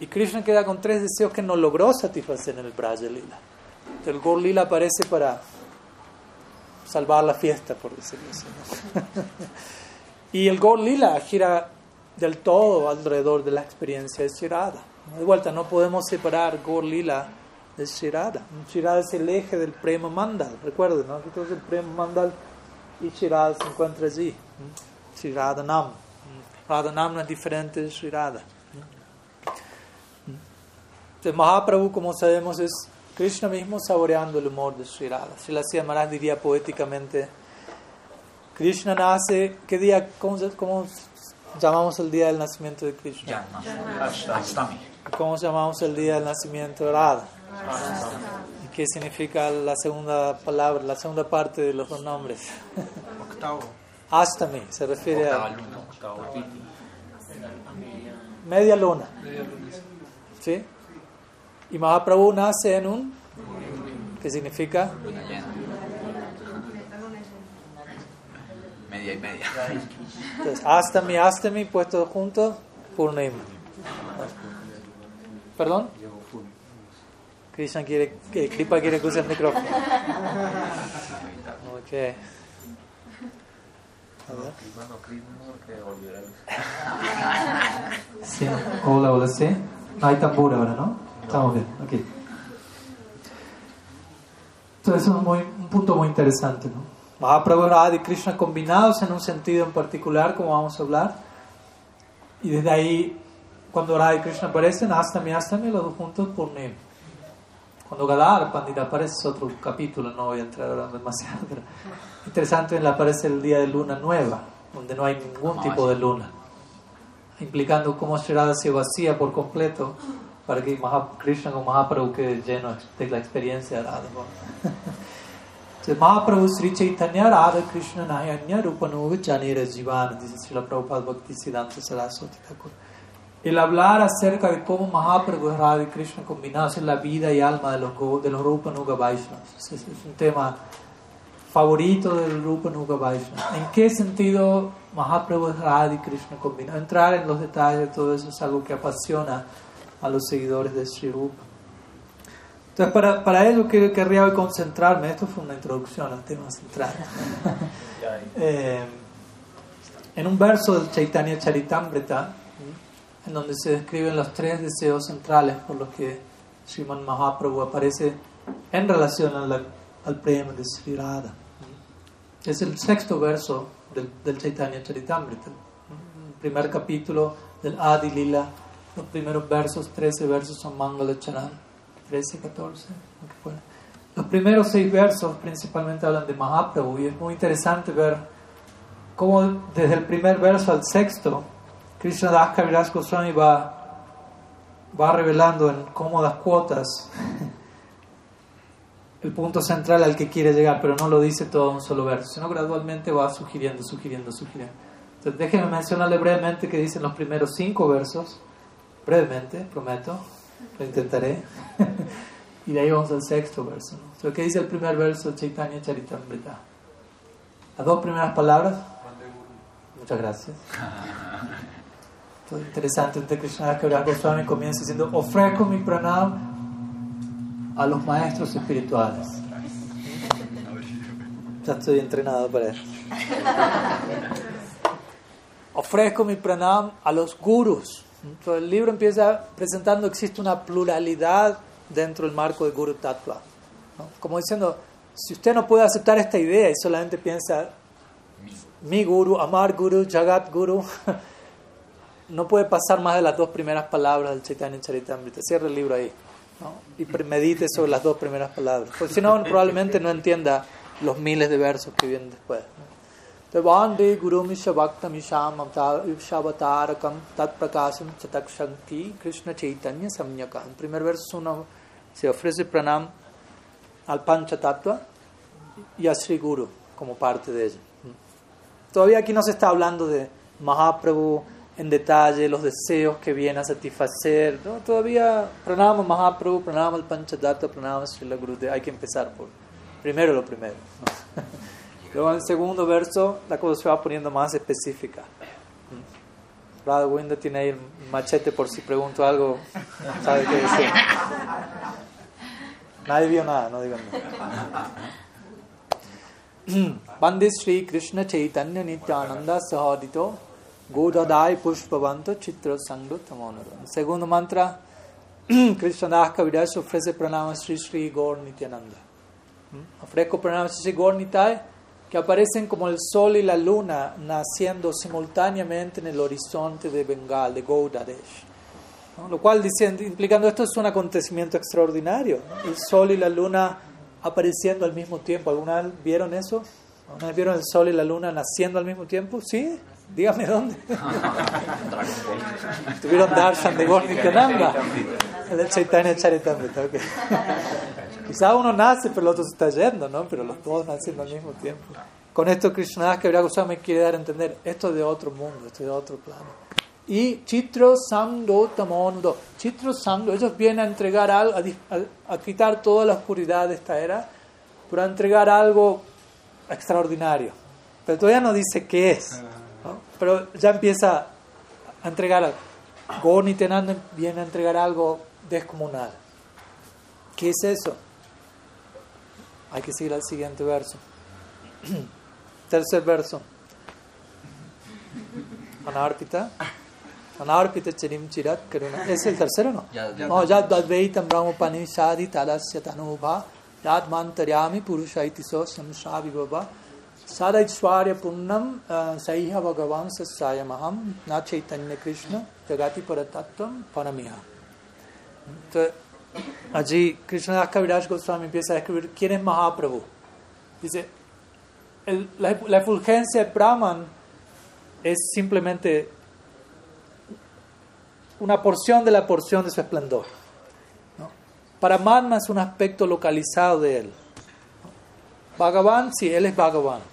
y Krishna queda con tres deseos que no logró satisfacer en el Braja lila. El Gaur lila aparece para salvar la fiesta, por decirlo así. y el Gaur lila gira del todo alrededor de la experiencia de Shirada. De vuelta, no podemos separar Gaur lila de Shirada. Shirada es el eje del Prema Mandal, recuerden, ¿no? Entonces el Prema Mandal y Shirada se encuentra allí. Shirada Nam. Radha Nam no es diferente de Shirada. Entonces Mahaprabhu, como sabemos, es Krishna mismo saboreando el humor de Sri Radha. Sri Maharaj diría poéticamente, Krishna nace, ¿qué día, cómo, cómo, llamamos el día del nacimiento de Krishna? ¿Cómo llamamos el día del nacimiento de Radha? ¿Y qué significa la segunda palabra, la segunda parte de los dos nombres? Octavo. Astami, se refiere a... Media luna. ¿Sí? Y Mahaprabhu nace en un... ¿Qué significa? Media y media. Entonces, Astami, Astami, puestos juntos, Purnima. ¿Perdón? Krishna quiere, que Kripa quiere que use el micrófono. Ok. Sí, hola, hola, sí. No hay tambor ahora, ¿no? Estamos bien, ok. Entonces, es un, muy, un punto muy interesante, ¿no? Mahaprabhu y Krishna combinados en un sentido en particular, como vamos a hablar. Y desde ahí, cuando Radha y Krishna aparecen, Astami, Astami, los dos juntos por Nim. Cuando Gadar Pandita aparece es otro capítulo, no voy a entrar ahora demasiado, pero interesante, él aparece el día de luna nueva, donde no hay ningún tipo de luna, implicando cómo Shirada se vacía por completo para que Krishna con Mahaprabhu quede lleno de la experiencia de Radha. Entonces, Mahaprabhu Sri Chaitanya Radha Krishna Nayanya Rupanuga Chanira Jivan, dice Srila Prabhupada Bhakti Siddhanta Saraswati Thakur el hablar acerca de cómo Mahaprabhu y Radha Krishna combinados en la vida y alma de los, de los Rupa Nuga Vaishnavas. Es, un tema favorito del Rupa Nuga Vaishnava. ¿En qué sentido Mahaprabhu y Radha Krishna combinados? Entrar en los detalles de todo eso es algo que apasiona a los seguidores de Sri Rupa. Entonces, para, para ello que, querría hoy concentrarme, esto fue una introducción al tema central. eh, en un verso del Chaitanya Charitamrita, en donde se describen los tres deseos centrales por los que Sriman Mahaprabhu aparece en relación al, al prema de Sri Radha. Es el sexto verso del, del Chaitanya Charitamrita, el primer capítulo del Adi Lila. Los primeros versos, 13 versos son Mangala Charan, 13, 14, Los primeros seis versos principalmente hablan de Mahaprabhu y es muy interesante ver cómo desde el primer verso al sexto Krishna Das Kaviraj Goswami va, va revelando en cómodas cuotas. El punto central al que quiere llegar, pero no lo dice todo en un solo verso, sino gradualmente va sugiriendo, sugiriendo, sugiriendo. Entonces déjenme mencionarle brevemente que dicen los primeros cinco versos, brevemente, prometo, lo intentaré, y de ahí vamos al sexto verso. ¿no? ¿Qué dice el primer verso Chaitanya Charitamrita? Las dos primeras palabras. Muchas gracias. interesante, entonces Krishna Kaviraj Goswami comienza diciendo, ofrezco mi pranam a los maestros espirituales. Ya estoy entrenado para eso. ofrezco mi pranam a los gurus. Entonces, el libro empieza presentando que existe una pluralidad dentro del marco de Guru Tattva. ¿no? Como diciendo, si usted no puede aceptar esta idea y solamente piensa mi guru, amar guru, jagat guru, no puede pasar más de las dos primeras palabras del Chaitanya Charitamrita. Cierre el libro ahí y medite sobre las dos primeras palabras. Porque si no, probablemente no entienda los miles de versos que vienen después. ¿No? Vande Guru Mishabhaktam Shabatarakam Tat Prakasam Chatakshanti Krishna Chaitanya Samyaka. En primer verso uno se ofrece pranam al Pancha y a Sri Guru como parte de ello. Todavía aquí no se está hablando de Mahaprabhu en detalle, los deseos que viene a satisfacer. ¿no? Todavía pranama Mahaprabhu, pranama al Pancha Tattva, pranama Sri Guru. Hay que empezar por primero lo primero. Luego en el segundo verso la cosa se va poniendo más específica. Radha Winda tiene ahí el machete por si pregunto algo, sabe qué decir. Nadie vio nada, no digan nada. Bande Sri Krishna Chaitanya Nityananda Sahadito Godadai Pushpavanto Chitra Sangro segundo mantra, Krishna Das Kaviraj ofrece pranama Sri Sri Gaur Nityananda. Ofrezco pranama Sri Sri Gaur Nitai que aparecen como el sol y la luna naciendo simultáneamente en el horizonte de Bengal, de Gaudadesh. Lo cual, diciendo, implicando esto, es un acontecimiento extraordinario. El sol y la luna apareciendo al mismo tiempo. ¿Alguna vez vieron eso? ¿Alguna vez vieron el sol y la luna naciendo al mismo tiempo? ¿Sí? Dígame dónde. Tuvieron darshan de Gornikananda. El Chaitanya Charitamrita. Okay. Quizá uno nace, pero el otro se está yendo, ¿no? Pero los dos naciendo al mismo tiempo. Con esto Krishna que me quiere dar a entender, esto es de otro mundo, esto es de otro plano. Y Chitro Sangdo Tamonudo. Chitro Sangdo, ellos vienen a entregar algo, a, a, a, quitar toda la oscuridad de esta era, pero a entregar algo extraordinario. Pero todavía no dice qué es. Pero ya empieza a entregar algo. Gorni Tenanda viene a entregar algo descomunal. ¿Qué es eso? Hay que seguir al siguiente verso. Tercer verso. Anarpita. Anarpita Chirim Chirat Karuna. ¿Es el tercero no? No, Yad Advaitam Brahmapanishadi Talasya Tanubha Yad Mantaryami Purushaitiso Samshavi Baba Sadaitshwarya Punnam Saiha Bhagavan Sasayamaham Na Chaitanya Krishna Jagati Paratattvam Panamiha. Entonces, allí Krishnadas Kaviraj Goswami empieza a describir quién es Mahaprabhu. Dice, el, la, la, efulgencia de Brahman es simplemente una porción de la porción de su esplendor. ¿no? Paramatma es un aspecto localizado de él. Bhagavan, sí, él es Bhagavan.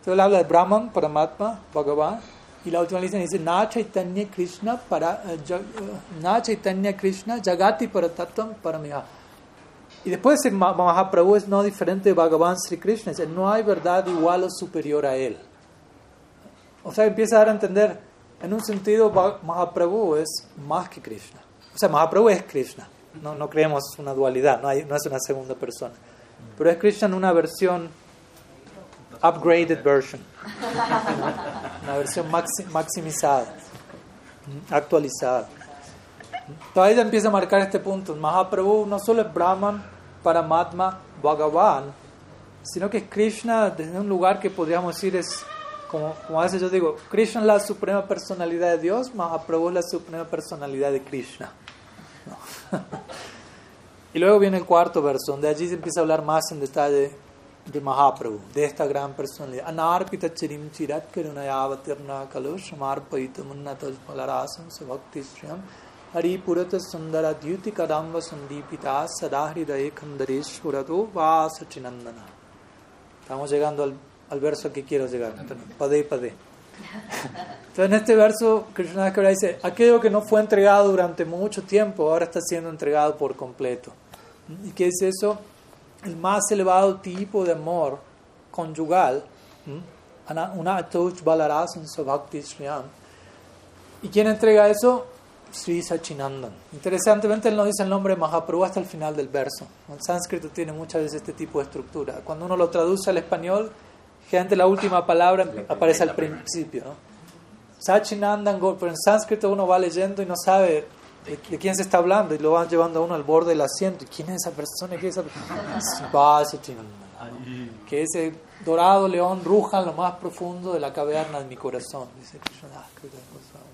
Entonces él habla de Brahman, Paramatma, Bhagavan. Y la última línea dice, Na Chaitanya Krishna, para, uh, Na Chaitanya Krishna, Jagati Paratattvam Paramiha. Y después Mahaprabhu es no diferente de Bhagavan Sri Krishna, dice, no hay verdad igual o superior a él. O sea, empieza a entender, en un sentido, Mahaprabhu es más que Krishna. O sea, Mahaprabhu es Krishna. No, no creemos una dualidad, no, hay, no es una segunda persona. Pero es Krishna en una versión upgraded version, una versión maximizada, actualizada. Entonces ahí empieza a marcar este punto. Mahaprabhu no solo es Brahman, Paramatma, Bhagavan, sino que es Krishna desde un lugar que podríamos decir es, como, como a veces yo digo, Krishna es la suprema personalidad de Dios, Mahaprabhu es la suprema personalidad de Krishna. ¿No? y luego viene el cuarto verso, donde allí se empieza a hablar más en detalle de Mahaprabhu, de esta gran personalidad. Anarpita chirim chirat karunayavatirna kalu shamarpaita munnataj palarasam sabhakti shriyam hari purata sundara dyuti kadamba sundipita sadahridaye khandareshwarato vasachinandana. Estamos llegando al, al verso que quiero llegar, pade pade. Entonces en este verso Krishna dice, aquello que no fue entregado durante mucho tiempo, ahora está siendo entregado por completo. ¿Y qué es eso? El más elevado tipo de amor conyugal, una Balarasan Bhakti Sriyam. ¿Y quién entrega eso? Sri Sachinandan. Interesantemente, él no dice el nombre Mahaprabhu hasta el final del verso. El sánscrito tiene muchas veces este tipo de estructura. Cuando uno lo traduce al español, generalmente la última palabra aparece al principio. ¿no? Sachinandan pero en sánscrito uno va leyendo y no sabe de, de quién se está hablando y lo van llevando a uno al borde del asiento. ¿Y quién es esa persona? ¿Quién es esa persona? Sachinandan. Que ese dorado león ruja en lo más profundo de la caverna de mi corazón, dice Goswami.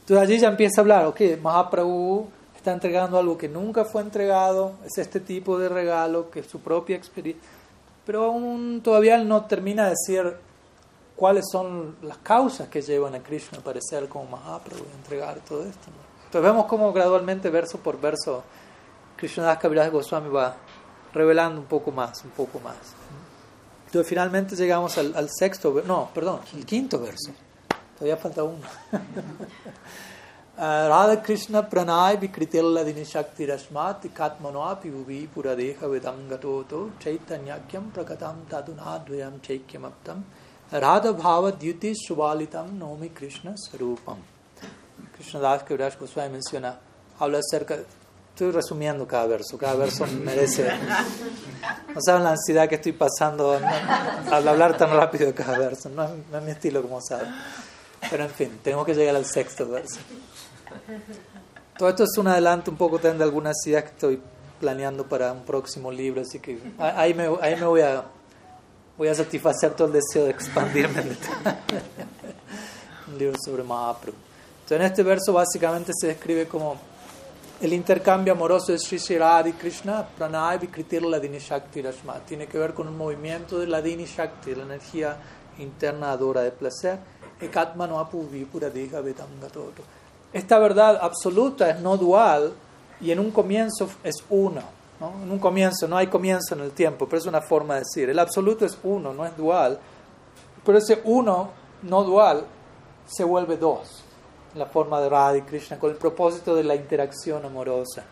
Entonces allí ya empieza a hablar, ok, Mahaprabhu está entregando algo que nunca fue entregado, es este tipo de regalo, que es su propia experiencia, pero aún todavía él no termina de decir cuáles son las causas que llevan a Krishna a aparecer como Mahaprabhu y entregar todo esto. Entonces vemos cómo gradualmente, verso por verso, Krishnadas Kaviraj Goswami va revelando un poco más, un poco más. Entonces finalmente llegamos al, sexto, no, perdón, el quinto verso. Todavía falta uno. Radha Krishna pranay vikritilla dinishakti rashmat katmanoapi uvi puradeha vedangatoto chaitanyakyam prakatam tadunadvayam chaikyamaptam Radha bhava dyuti subalitam nomi Krishna sarupam Krishna Das Kaviraj Goswami menciona, habla acerca, estoy resumiendo cada verso, cada verso merece, no saben la ansiedad que estoy pasando al hablar tan rápido de cada verso, no no es mi estilo como saben. Pero en fin, tenemos que llegar al sexto verso. Todo esto es un adelanto un poco también de algunas ideas que estoy planeando para un próximo libro, así que ahí me, ahí me voy a voy a satisfacer todo el deseo de expandirme en un libro sobre Mahaprabhu. Entonces en este verso básicamente se describe como el intercambio amoroso de Sri Sri Krishna, Pranay Vikritir Ladini Shakti Rashma. Tiene que ver con un movimiento de Ladini Shakti, la energía interna adora de placer. Esta verdad absoluta es no dual y en un comienzo es uno. ¿no? En un comienzo, no hay comienzo en el tiempo, pero es una forma de decir. El absoluto es uno, no es dual. Pero ese uno, no dual, se vuelve dos la forma de Radha y Krishna, con el propósito de la interacción amorosa.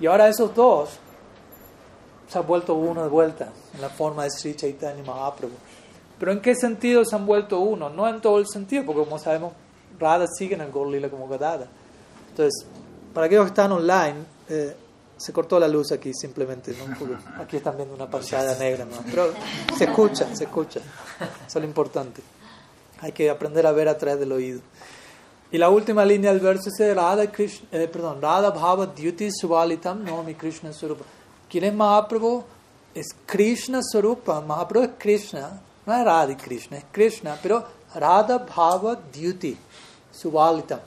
Y ahora esos dos se han vuelto uno de vuelta en la forma de Sri Chaitanya Mahaprabhu. Pero ¿en qué sentido se han vuelto uno? No en todo el sentido, porque como sabemos, Radha sigue en el Gaur Lila como Gadada. Entonces, para aquellos que están online, eh, se cortó la luz aquí simplemente. ¿no? Aquí están viendo una pantalla negra, ¿no? pero se escucha, se escucha. Eso es lo importante. Hay que aprender a ver a través del oído. Y la última línea del verso es Radha, Krishna, eh, perdón, Radha Bhava Dyuti Subalitam Nomi Krishna Surupa. ¿Quién es Mahaprabhu? Es Krishna Surupa. Mahaprabhu es Krishna. No es Radha Krishna, es Krishna. Pero Radha Bhava Dyuti Subalitam.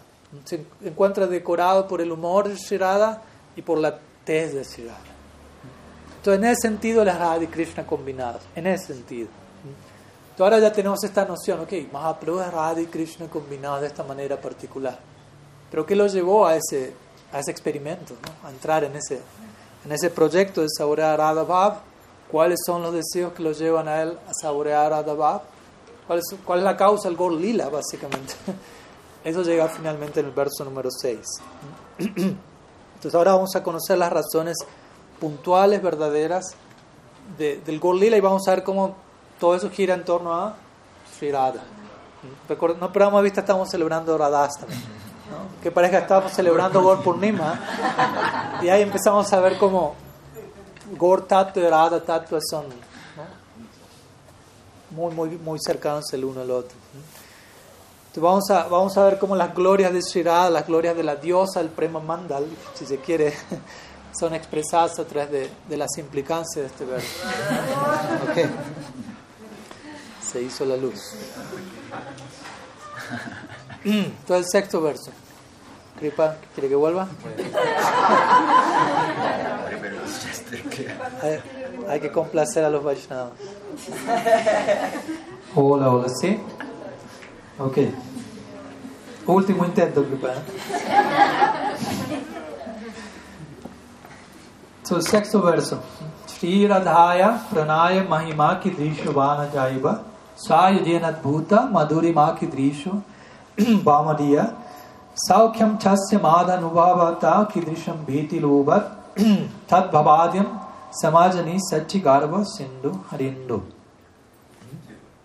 Se encuentra decorado por el humor de Sri Radha y por la tez de Sri Radha. Entonces, en ese sentido, las Radha y Krishna combinados. En ese sentido. Entonces, ahora ya tenemos esta noción, ok, Mahaprabhu es Radha y Krishna combinados de esta manera particular. Pero ¿qué lo llevó a ese, a ese experimento, ¿no? a entrar en ese, en ese proyecto de saborear Radha Bhav? ¿Cuáles son los deseos que lo llevan a él a saborear Radha Bhav? ¿Cuál es, ¿Cuál es la causa del Gor Lila, básicamente? Eso llega finalmente en el verso número 6. Entonces ahora vamos a conocer las razones puntuales, verdaderas de- del Gor Lila y vamos a ver cómo todo eso gira en torno a Sri Radha. No perdamos de vista, estamos celebrando Radhastami. ¿no? Que parezca que estamos celebrando Gor Purnima y ahí empezamos a ver cómo Gor Tattva y Radha Tattva son ¿no? muy, muy, muy cercanos el uno al otro. Entonces vamos a, vamos a ver cómo las glorias de Sri Radha, las glorias de la diosa, el Prema Mandal, si se quiere, son expresadas a través de, de las implicancias de este verso. Ok. Se hizo la luz. Entonces el sexto verso. Kripa, ¿quiere que vuelva? Hay, hay que complacer a los Vaishnavas. Hola, hola, ¿sí? Ok. Último intento, Kripa. So, el sexto verso. Shri Radhaya pranaya mahima ki drisho vana jaiva sayujenat bhuta madhuri ma ki drisho vamadiya saukyam chasya madha nubhavata ki drisham bhiti lobat tad bhavadyam samajani sachi garva sindhu harindu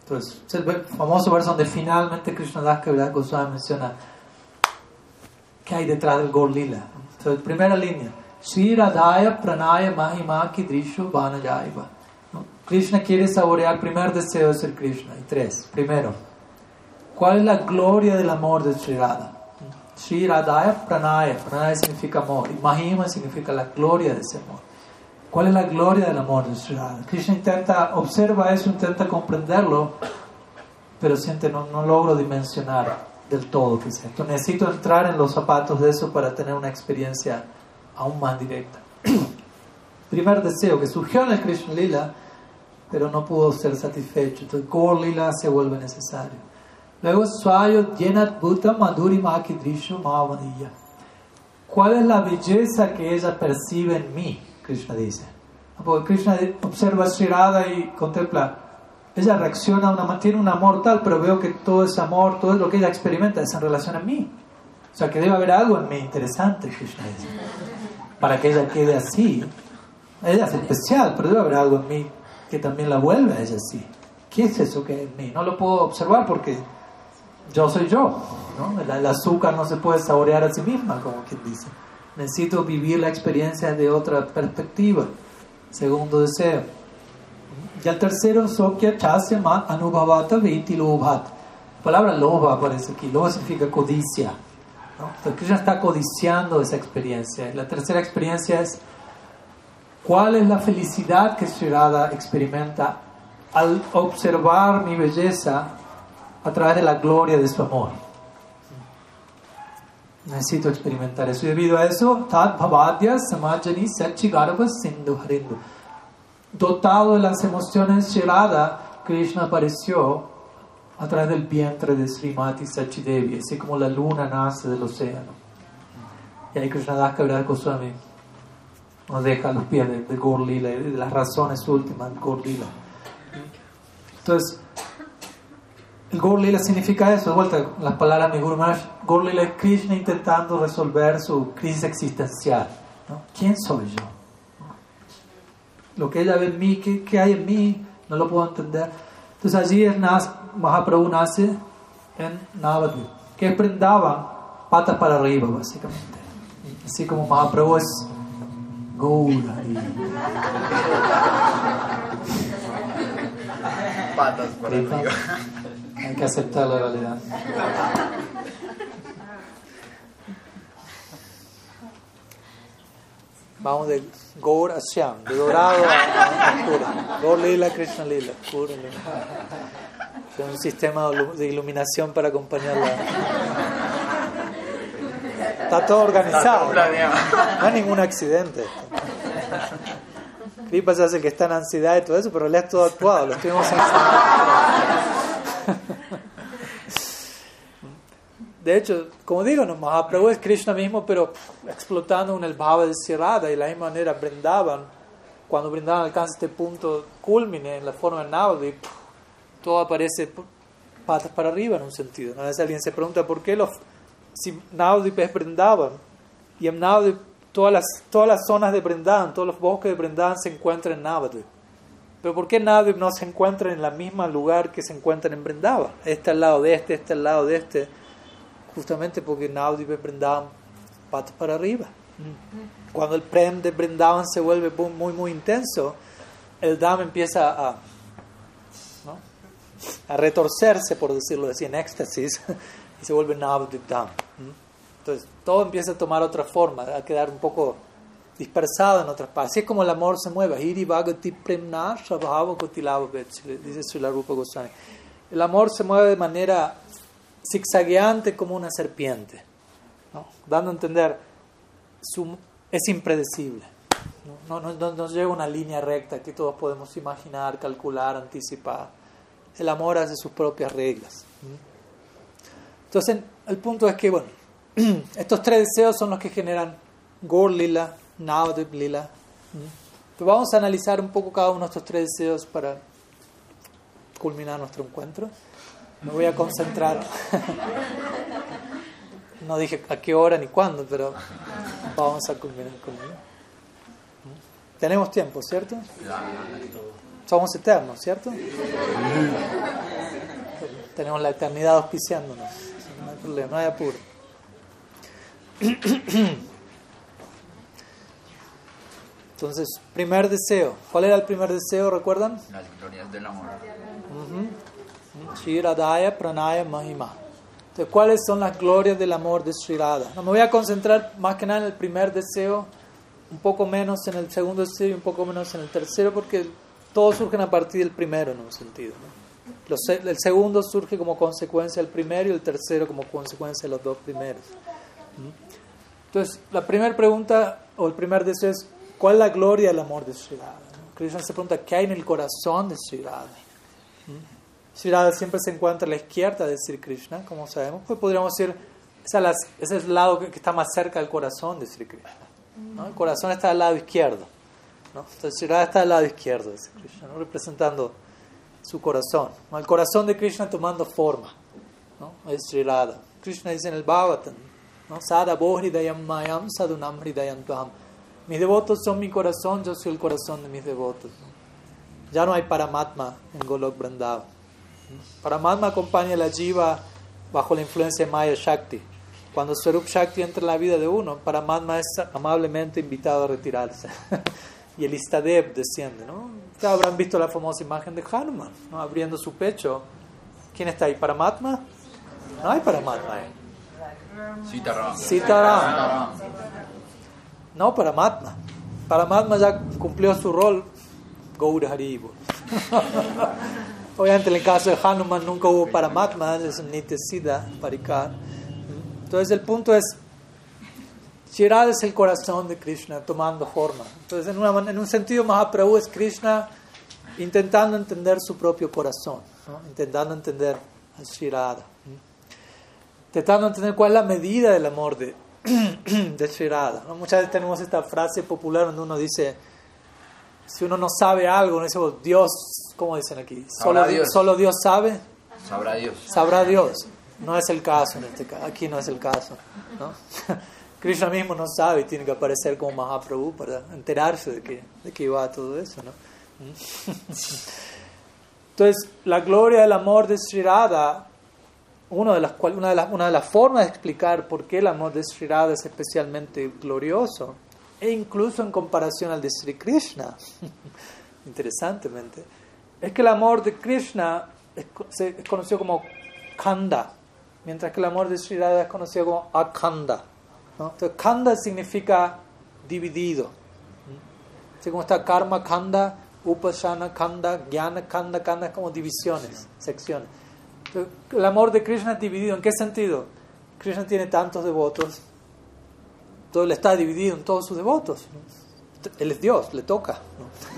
entonces es el ver- famoso verso donde finalmente Krishnadas Kaviraj Goswami menciona qué hay detrás del Gaur Lila. Entonces, primera línea. Sri Radhaya Pranaya Mahima Ki Drishu Vanajaiva. Krishna quiere saborear, primer deseo de ser Krishna. Y tres. Primero, ¿Cuál es la gloria del amor de Sri Radha? Sri Radhaya Pranaya. Significa amor. Y Mahima significa la gloria de ese amor. ¿Cuál es la gloria del amor de Sri Radha? Krishna intenta, observa eso, intenta comprenderlo, pero siente, no, no logro dimensionar del todo qué es esto. Necesito entrar en los zapatos de eso para tener una experiencia aún más directa. Primer deseo que surgió en el Krishna Lila, pero no pudo ser satisfecho. Entonces, Gaur Lila se vuelve necesario. Luego, Swayo Yenat Bhuta Madhuri Makidrishu Mahavaniya. ¿Cuál es la belleza que ella percibe en mí? Krishna dice. Porque Krishna observa a Sri Radha y contempla. Ella reacciona, una, tiene un amor tal, pero veo que todo ese amor, todo lo que ella experimenta es en relación a mí. O sea, que debe haber algo en mí interesante, Krishna dice. Para que ella quede así. Ella es especial, pero debe haber algo en mí que también la vuelve a ella así. ¿Qué es eso que mí? No lo puedo observar porque yo soy yo. ¿no? El, azúcar no se puede saborear a sí misma, como quien dice. Necesito vivir la experiencia de otra perspectiva. Segundo deseo. Y el tercero, Sokya Chasya Anubhavata Viti Lobhat. La palabra loba aparece aquí. Loba significa codicia. ¿no? Entonces Krishna está codiciando esa experiencia. Y la tercera experiencia es cuál es la felicidad que Sri experimenta al observar mi belleza a través de la gloria de su amor. Necesito experimentar eso. Y debido a eso, Tat Bhavadya Samajani Sachigarva Sindhu Harindu. Dotado de las emociones Sherada, Krishna apareció a través del vientre de Srimati Sachidevi, así como la luna nace del océano. Y ahí Krishna Das Goswami nos deja los pies de, de Gorlila, de las razones últimas de Gorlila. Entonces, el Gorlila significa eso, de vuelta, las palabras de Guru Maharaj. Gorlila es Krishna intentando resolver su crisis existencial. ¿Quién soy yo? Lo que ella ve en mí, ¿qué, hay en mí? No lo puedo entender. Entonces allí es Mahaprabhu nace en Navadvip, que es patas para arriba, básicamente. Así como Mahaprabhu es Goura. Patas para arriba. Hay que aceptar la realidad. Vamos de Gaur a Shyam, de dorado a oscuro. Gaur Lila, Krishna Lila, oscuro Es un sistema de iluminación para acompañarla. Está todo organizado. No hay ningún accidente. Kripa se hace que está en ansiedad y todo eso, pero le has todo actuado, lo estuvimos. De hecho, como digo, no, Mahaprabhu es Krishna mismo, pero explotando en el bhava de Sirada y de la misma manera brindaban, cuando brindaban alcanza este punto culmine en la forma de Navadip, todo aparece patas para arriba en un sentido. A veces alguien se pregunta por qué los, si Navadip es brindaban y en Navadip todas las, todas las zonas de Brindavan, todos los bosques de Brindavan se encuentran en Navadip. Pero ¿por qué Navadip no se encuentra en el mismo lugar que se encuentran en Brindavan? Este al lado de este, este al lado de este justamente porque Navadip y Brindavan patas para arriba. Cuando el prem de Brindavan se vuelve muy, muy intenso, el Dham empieza a, a retorcerse, por decirlo así, en éxtasis, y se vuelve Navadip Dham. Entonces, todo empieza a tomar otra forma, a quedar un poco dispersado en otras partes. Así es como el amor se mueve. Dice Goswami. El amor se mueve de manera zigzagueante como una serpiente, dando a entender, su, es impredecible. No, no, no, no, lleva una línea recta que todos podemos imaginar, calcular, anticipar. El amor hace sus propias reglas. Entonces, el punto es que, bueno, estos tres deseos son los que generan Gor Lila, Navadip Lila. Pero vamos a analizar un poco cada uno de estos tres deseos para culminar nuestro encuentro. Me voy a concentrar. No dije a qué hora ni cuándo, pero vamos a culminar con. Tenemos tiempo, ¿cierto? Somos eternos, ¿cierto? Tenemos la eternidad auspiciándonos. No hay problema, no hay apuro. Entonces, primer deseo. ¿Cuál era el primer deseo, recuerdan? Las glorias del amor. Shiradaya Pranaya Mahima. Entonces, ¿cuáles son las glorias del amor de Sri Radha? No, me voy a concentrar más que nada en el primer deseo, un poco menos en el segundo deseo y un poco menos en el tercero, porque todos surgen a partir del primero en un sentido. el segundo surge como consecuencia del primero y el tercero como consecuencia de los dos primeros. Entonces, la primera pregunta o el primer deseo es, ¿cuál es la gloria del amor de Sri Radha? Krishna se pregunta, ¿qué hay en el corazón de Sri Radha? Sri Radha siempre se encuentra a la izquierda de Sri Krishna, como sabemos, pues podríamos decir, ese es el lado que está más cerca del corazón de Sri Krishna. El corazón está al lado izquierdo. ¿no? Entonces Sri Radha está al lado izquierdo de Sri Krishna, representando su corazón. El corazón de Krishna tomando forma. ¿no? Es Sri Radha. Krishna dice en el Bhagavatam, ¿no? Sada Bohridayam Mayam Sadunam Hridayam Tuham. Mis devotos son mi corazón, yo soy el corazón de mis devotos. Ya no hay Paramatma en Golok Vrindavan. Paramatma acompaña a la jiva bajo la influencia de Maya Shakti. Cuando Swarup Shakti entra en la vida de uno, Paramatma es amablemente invitado a retirarse. y el Istadev desciende. ¿no? Ustedes habrán visto la famosa imagen de Hanuman, ¿no? abriendo su pecho. ¿Quién está ahí? ¿Paramatma? No hay Paramatma ahí. Sitaram. Sitaram. No, Paramatma. Paramatma ya cumplió su rol. Gaura Haribo. Obviamente en el caso de Hanuman nunca hubo Paramatma, es un Nitesida, Parikar. Entonces el punto es, Shirada es el corazón de Krishna tomando forma. Entonces en, una, en un sentido Mahaprabhu es Krishna intentando entender su propio corazón, intentando entender a Shirada. Intentando entender cuál es la medida del amor de, de Shirada. Muchas veces tenemos esta frase popular donde uno dice, si uno no sabe algo, no dice, oh, Dios, ¿cómo dicen aquí? Solo Dios. ¿Solo Dios sabe? Sabrá Dios. Sabrá Dios. No es el caso en este caso. Aquí no es el caso. ¿no? Krishna mismo no sabe y tiene que aparecer como Mahaprabhu para enterarse de que, de que va todo eso. ¿no? Entonces, la gloria del amor de Sri Radha, una de, las, una, de las, una de las formas de explicar por qué el amor de Sri Radha es especialmente glorioso, e incluso en comparación al de Sri Krishna, interesantemente, es que el amor de Krishna es, conocido como Kanda, mientras que el amor de Sri Radha es conocido como Akanda. Entonces, Kanda significa dividido. Así como está Karma Kanda, Upasana Kanda, Jnana Kanda, Kanda es como divisiones, secciones. El amor de Krishna es dividido. ¿En qué sentido? Krishna tiene tantos devotos todo él está dividido en todos sus devotos. Él es Dios, le toca.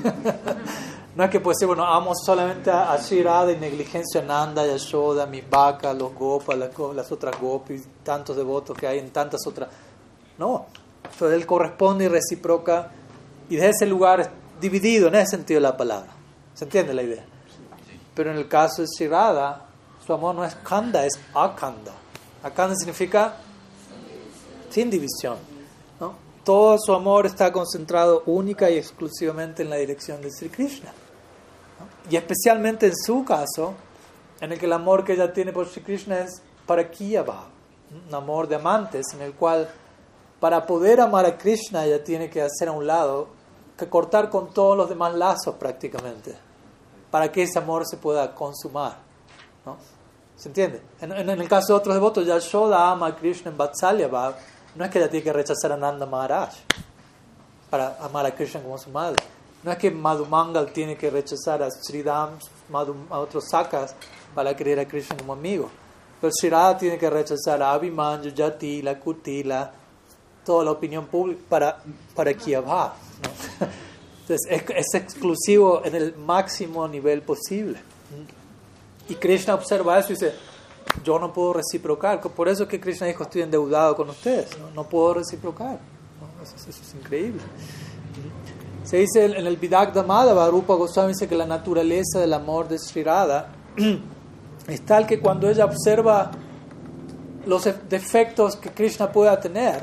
¿no? es que puede ser, bueno, amo solamente a Shirada y negligencia a Nanda, Yashoda, mi vaca, los gopas, las, otras gopis, tantos devotos que hay en tantas otras. No, entonces él corresponde y reciproca y desde ese lugar es dividido en ese sentido de la palabra. ¿Se entiende la idea? Pero en el caso de Shirada, su amor no es Kanda, es Akanda. Akanda significa sin división todo su amor está concentrado única y exclusivamente en la dirección de Sri Krishna. Y especialmente en su caso, en el que el amor que ella tiene por Sri Krishna es para Kiyava, un amor de amantes, en el cual para poder amar a Krishna ella tiene que hacer a un lado, que cortar con todos los demás lazos prácticamente, para que ese amor se pueda consumar. ¿no? ¿Se entiende? En, el caso de otros devotos, Yashoda ama a Krishna en Vatsalya no es que ella tiene que rechazar a Nanda Maharaj para amar a Krishna como su madre. No es que Madhumangal tiene que rechazar a Sridham, a otros sakas para querer a Krishna como amigo. Pero Shirada tiene que rechazar a Abhimanyu, Jatila, Kutila, toda la opinión pública para, para Kiyabha. Entonces es, es, exclusivo en el máximo nivel posible. Y Krishna observa eso y dice, yo no puedo reciprocar. Por eso es que Krishna dijo, estoy endeudado con ustedes, no, puedo reciprocar. Eso, es increíble. Se dice en el Vidagda Madhava, Rupa Goswami dice que la naturaleza del amor de Sri es tal que cuando ella observa los defectos que Krishna pueda tener,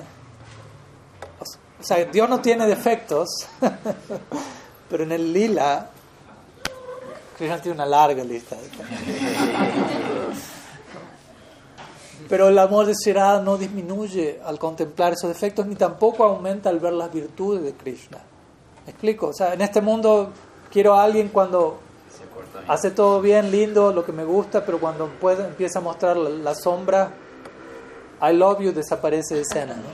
o sea, Dios no tiene defectos, pero en el lila, Krishna tiene una larga lista. Pero el amor de Shirada no disminuye al contemplar esos defectos ni tampoco aumenta al ver las virtudes de Krishna. ¿Me explico? O sea, en este mundo quiero a alguien cuando hace todo bien, lindo, lo que me gusta, pero cuando puede, empieza a mostrar la, la sombra, I love you desaparece de escena. ¿no?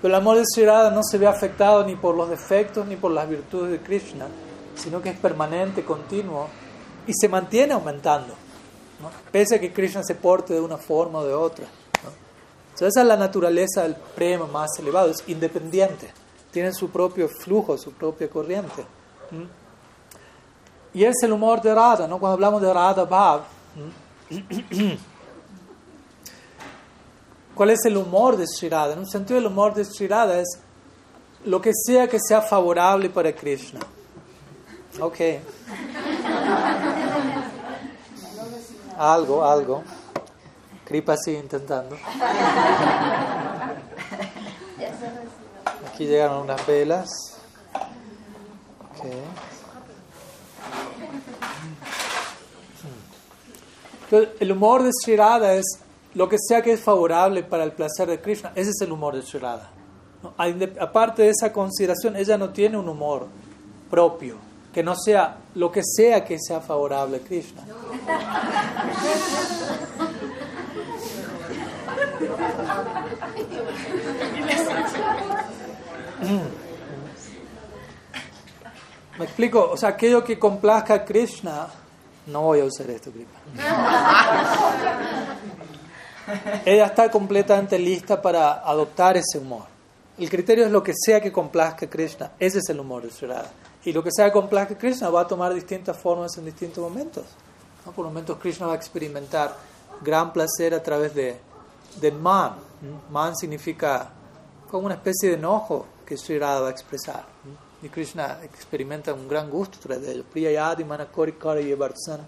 Pero el amor de no se ve afectado ni por los defectos ni por las virtudes de Krishna, sino que es permanente, continuo y se mantiene aumentando, pese a que Krishna se porte de una forma o de otra. ¿no? Entonces, esa es la naturaleza del prema más elevado, es independiente, tiene su propio flujo, su propia corriente. Y es el humor de Radha, ¿no? cuando hablamos de Radha Bhav. ¿Cuál es el humor de Sri Radha? En un sentido, el humor de Sri Radha es lo que sea que sea favorable para Krishna. Ok. Algo, algo. Kripa sigue intentando. Aquí llegaron unas velas. Ok. Entonces, el humor de Sri es lo que sea que es favorable para el placer de Krishna. Ese es el humor de Sri Aparte de esa consideración, ella no tiene un humor propio, que no sea lo que sea que sea favorable a Krishna. ¿Me explico? O sea, aquello que complazca a Krishna, no voy a usar esto, Kripa. Ella está completamente lista para adoptar ese humor. El criterio es lo que sea que complazca a Krishna. Ese es el humor de Sri Radha. Y lo que sea que complazca Krishna va a tomar distintas formas en distintos momentos. ¿no? Por momentos Krishna va a experimentar gran placer a través de, del man. Man significa como una especie de enojo que Sri Radha va a expresar. Y Krishna experimenta un gran gusto a través de ello. Priya yadi manakori kari yevarsan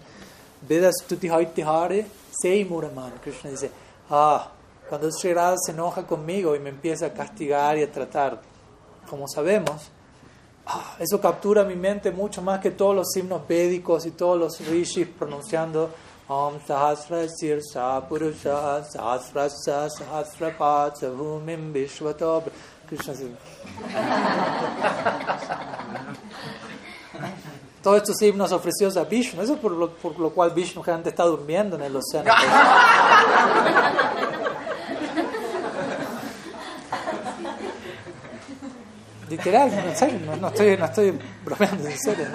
Vedas tuti haitihare sei muraman. Krishna dice, ah, cuando Sri Radha se enoja conmigo y me empieza a castigar y a tratar, como sabemos, ah, eso captura mi mente mucho más que todos los himnos védicos y todos los rishis pronunciando Om Sahasra Sirsa Purusha Sahasrasa Sahasrapat Savumim Vishvato Krishna todos estos himnos ofrecidos a Vishnu, eso es por lo, por lo cual Vishnu generalmente está durmiendo en el océano. Literal, no, estoy, no estoy bromeando, en serio.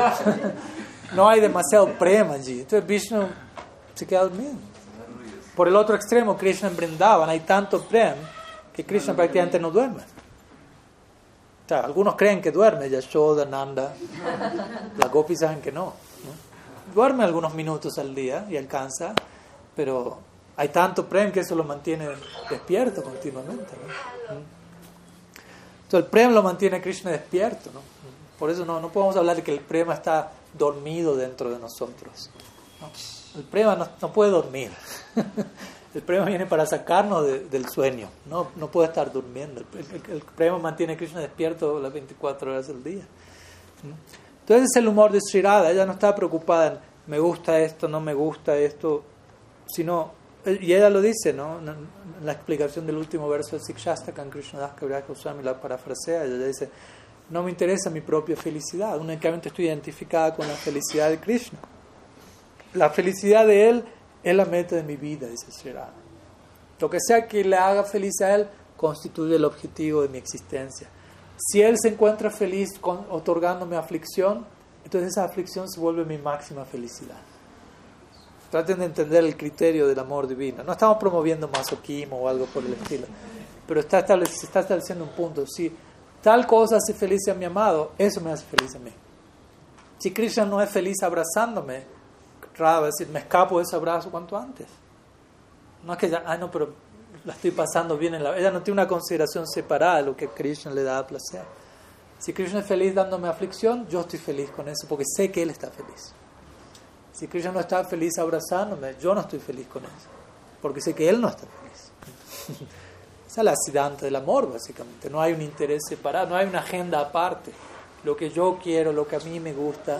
No, hay demasiado prema allí. Entonces Vishnu se queda dormido. Por el otro extremo, Krishna en Brindavan, hay tanto prem que Krishna prácticamente no duerme. O sea, algunos creen que duerme, Yashoda, Nanda. Las gopis saben que no. Duerme algunos minutos al día y alcanza, pero hay tanto prem que eso lo mantiene despierto continuamente. ¿no? Entonces el prem lo mantiene a Krishna despierto. ¿no? Por eso no, no podemos hablar de que el prema está dormido dentro de nosotros. ¿no? El prema no, no puede dormir. El prema viene para sacarnos de- del sueño. No, no puede estar durmiendo. El, el- el prema mantiene a Krishna despierto las 24 horas del día. Entonces es el humor de Sri Radha. Ella no está preocupada en me gusta esto, no me gusta esto, sino, y ella lo dice, ¿no? En la explicación del último verso de Sikshastakam, Krishnadas Kaviraj Goswami la parafrasea, ella dice, no me interesa mi propia felicidad, únicamente estoy identificada con la felicidad de Krishna. La felicidad de Él es la meta de mi vida, dice Sri Radha. Lo que sea que le haga feliz a Él constituye el objetivo de mi existencia. Si Él se encuentra feliz con, otorgándome aflicción, entonces esa aflicción se vuelve mi máxima felicidad. Traten de entender el criterio del amor divino. No estamos promoviendo masoquismo o algo por el estilo, pero está se está estableciendo un punto. Si tal cosa hace feliz a mi amado, eso me hace feliz a mí. Si Krishna no es feliz abrazándome, Radha a decir, me escapo de ese abrazo cuanto antes. No es que ya, ah, no, pero la estoy pasando bien en la... Ella no tiene una consideración separada de lo que Krishna le da placer. Si Krishna es feliz dándome aflicción, yo estoy feliz con eso porque sé que Él está feliz. Si Krishna no está feliz abrazándome, yo no estoy feliz con eso porque sé que Él no está feliz. Esa es la acidante del amor, básicamente. No hay un interés separado, no hay una agenda aparte. Lo que yo quiero, lo que a mí me gusta.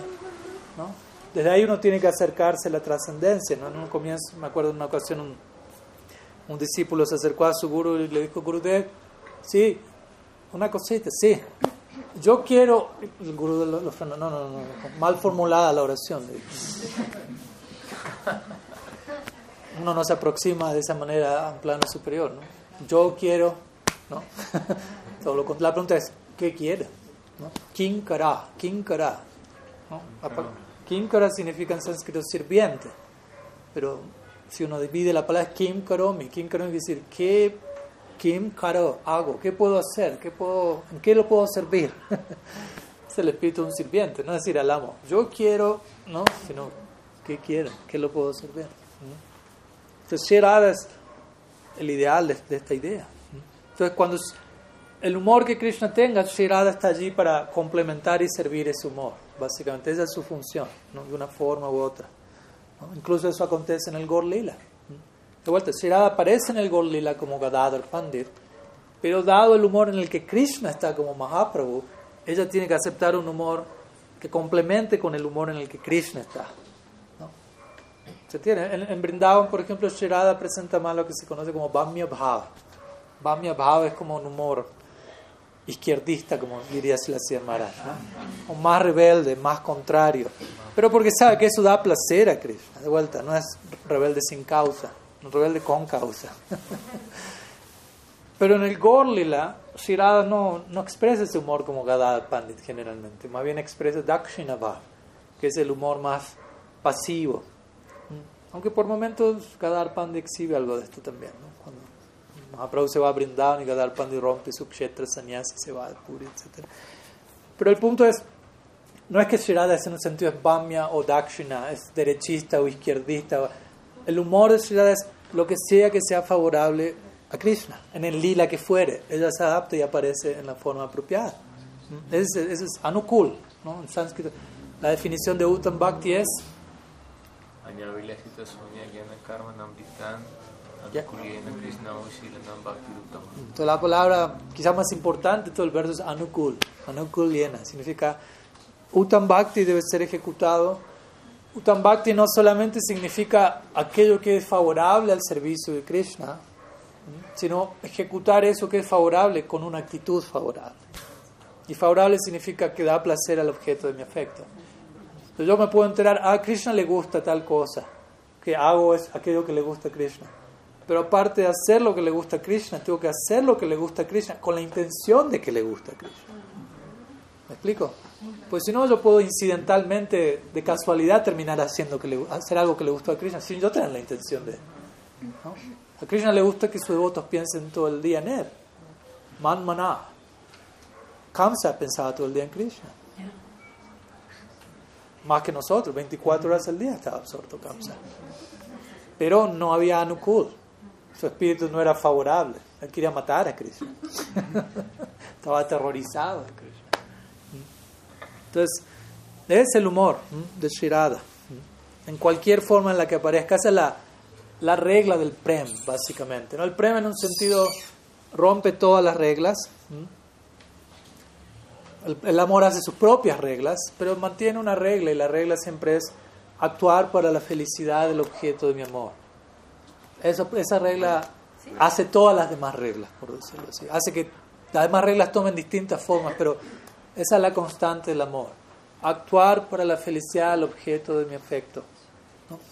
¿no? Desde ahí uno tiene que acercarse a la trascendencia. ¿no? En un comienzo, me acuerdo en una ocasión, un, un discípulo se acercó a su guru y le dijo, Gurudev, sí, una cosita, sí. Yo quiero, el gurú de los, no, no, no, mal formulada la oración. Uno no se aproxima de esa manera a un plano superior, ¿no? Yo quiero, ¿no? la pregunta es, ¿qué quiere? ¿no? Kinkara, kinkara. ¿no? Kinkara significa en sánscrito sirviente, pero si uno divide la palabra kim karomi, kim karomi quiere decir, ¿qué Kim Karo hago? ¿Qué puedo hacer? ¿Qué puedo, ¿En qué lo puedo servir? es el espíritu de un sirviente, no es decir al amo, yo quiero, no, sino ¿qué quiero? ¿Qué lo puedo servir? Entonces, Shirada es el ideal de, esta idea. Entonces, cuando el humor que Krishna tenga, Shirada está allí para complementar y servir ese humor. Básicamente, esa es su función, de una forma u otra. Incluso eso acontece en el Gorlila. De vuelta, Shirada aparece en el Gorlila como Gadadhar Pandit, pero dado el humor en el que Krishna está como Mahaprabhu, ella tiene que aceptar un humor que complemente con el humor en el que Krishna está. ¿Se tiene? En, en Brindavan, por ejemplo, Shirada presenta más lo que se conoce como Bhamya Bhava. Bhamya Bhava es como un humor izquierdista, como diría Silasya Maharaj, ¿no? o más rebelde, más contrario, pero porque sabe que eso da placer a Krishna, de vuelta, no es rebelde sin causa rebelde con causa. Pero en el Gorlila, Shirada no, no expresa ese humor como Gadadhar Pandit generalmente, más bien expresa Dakshinabhav, que es el humor más pasivo. Aunque por momentos Gadadhar Pandit exhibe algo de esto también. ¿no? Cuando Mahaprabhu se va a brindar y Gadadhar Pandit rompe su kshetra sannyasi, se va al Puri, etc. Pero el punto es, no es que Shirada en un sentido es Bamya o Dakshina, es derechista o izquierdista el humor de Sridhar es lo que sea que sea favorable a Krishna, en el lila que fuere. Ella se adapta y aparece en la forma apropiada. Ese, es anukul, ¿no? en sánscrito. La definición de Uttam Bhakti es... Entonces la palabra quizás más importante de todo el verso es anukul. Anukul llena. Significa Uttam Bhakti debe ser ejecutado Uttam Bhakti no solamente significa aquello que es favorable al servicio de Krishna, sino ejecutar eso que es favorable con una actitud favorable. Y favorable significa que da placer al objeto de mi afecto. Entonces yo me puedo enterar, a Krishna le gusta tal cosa, que hago es aquello que le gusta a Krishna. Pero aparte de hacer lo que le gusta a Krishna, tengo que hacer lo que le gusta a Krishna con la intención de que le guste a Krishna. ¿Me explico? Pues si no, yo puedo incidentalmente, de casualidad, terminar haciendo que le, hacer algo que le gustó a Krishna sin yo tener la intención de. A Krishna le gusta que sus devotos piensen todo el día en él. Man maná. Kamsa pensaba todo el día en Krishna. Más que nosotros, 24 horas al día estaba absorto Kamsa. Pero no había Anukul. Su espíritu no era favorable. Él quería matar a Krishna. estaba aterrorizado. Entonces, es el humor de Shirada. En cualquier forma en la que aparezca. Esa es la, la regla del Prem, básicamente. ¿no? El Prem en un sentido rompe todas las reglas. El, amor hace sus propias reglas, pero mantiene una regla y la regla siempre es actuar para la felicidad del objeto de mi amor. Eso, esa regla hace todas las demás reglas, por decirlo así. Hace que las demás reglas tomen distintas formas, pero esa es la constante del amor. Actuar para la felicidad del objeto de mi afecto.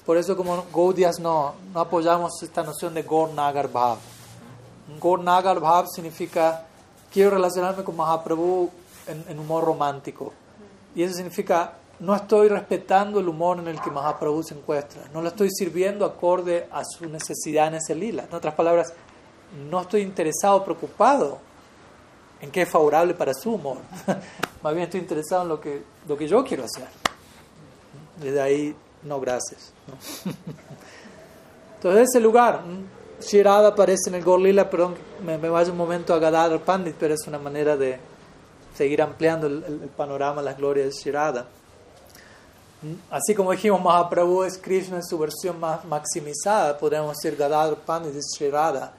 Por eso como Gaudias no, no apoyamos esta noción de Gaur Nagar Bhav. Gaur Nagar Bhav significa quiero relacionarme con Mahaprabhu en, en, humor romántico. Y eso significa no estoy respetando el humor en el que Mahaprabhu se encuentra. No lo estoy sirviendo acorde a su necesidad en ese lila. En otras palabras, no estoy interesado, preocupado en qué es favorable para su humor. Más bien estoy interesado en lo que, lo que yo quiero hacer. Desde ahí, no gracias. Entonces, ese lugar, Shirada aparece en el Gorlila, perdón, me, me vaya un momento a Gadadhar Pandit, pero es una manera de seguir ampliando el, el, panorama, las glorias de Shirada. Así como dijimos, Mahaprabhu es Krishna en su versión más maximizada, podríamos decir Gadadhar Pandit es Shirada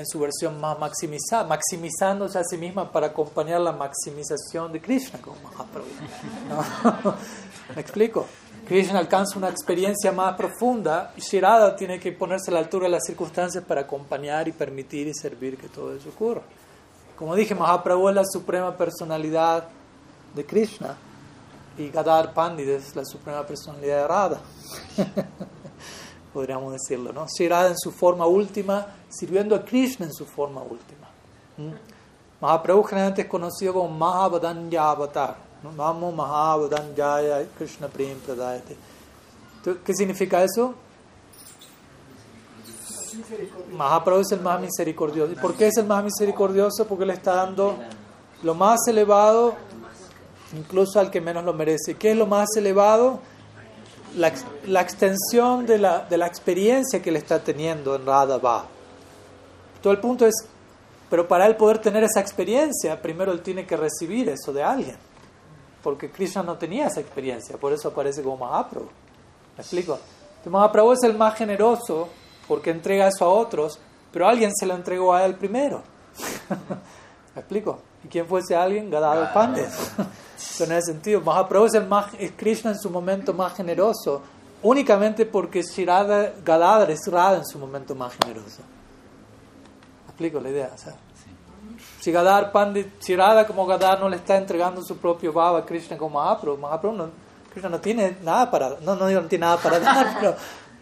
en su versión más maximizada, maximizándose a sí misma para acompañar la maximización de Krishna como Mahaprabhu. ¿Me explico? Krishna alcanza una experiencia más profunda y Shirada tiene que ponerse a la altura de las circunstancias para acompañar y permitir y servir que todo eso ocurra. Como dije, Mahaprabhu es la suprema personalidad de Krishna y Gadar Pandit es la suprema personalidad de Radha. Podríamos decirlo, ¿no? Sri Radha en su forma última, sirviendo a Krishna en su forma última. ¿Mm? Mahaprabhu generalmente es conocido como Mahabadanya Avatar. ¿no? Mahabadanyaya Krishna Prem Pradayate. ¿Qué significa eso? Mahaprabhu es el más misericordioso. ¿Y por qué es el más misericordioso? Porque le está dando lo más elevado, incluso al que menos lo merece. ¿Qué es lo más elevado? La, la extensión de la, de la, experiencia que le está teniendo en Radha Todo el punto es, pero para él poder tener esa experiencia, primero él tiene que recibir eso de alguien. Porque Krishna no tenía esa experiencia, por eso aparece como Mahaprabhu. ¿Me explico? Entonces, Mahaprabhu es el más generoso porque entrega eso a otros, pero alguien se lo entregó a él primero. ¿Me explico? ¿Y quién fue ese alguien? Gadadhar Pandit. En ese sentido, Mahaprabhu es, el más, es Krishna en su momento más generoso, únicamente porque Shirada Gadadhar es Radha en su momento más generoso. ¿Me explico la idea? O sea, si Gadadhar Pandit, si Radha como Gadadhar no le está entregando su propio Baba a Krishna como Mahaprabhu, Mahaprabhu no, Krishna no tiene nada para no, no, no tiene nada para dar, pero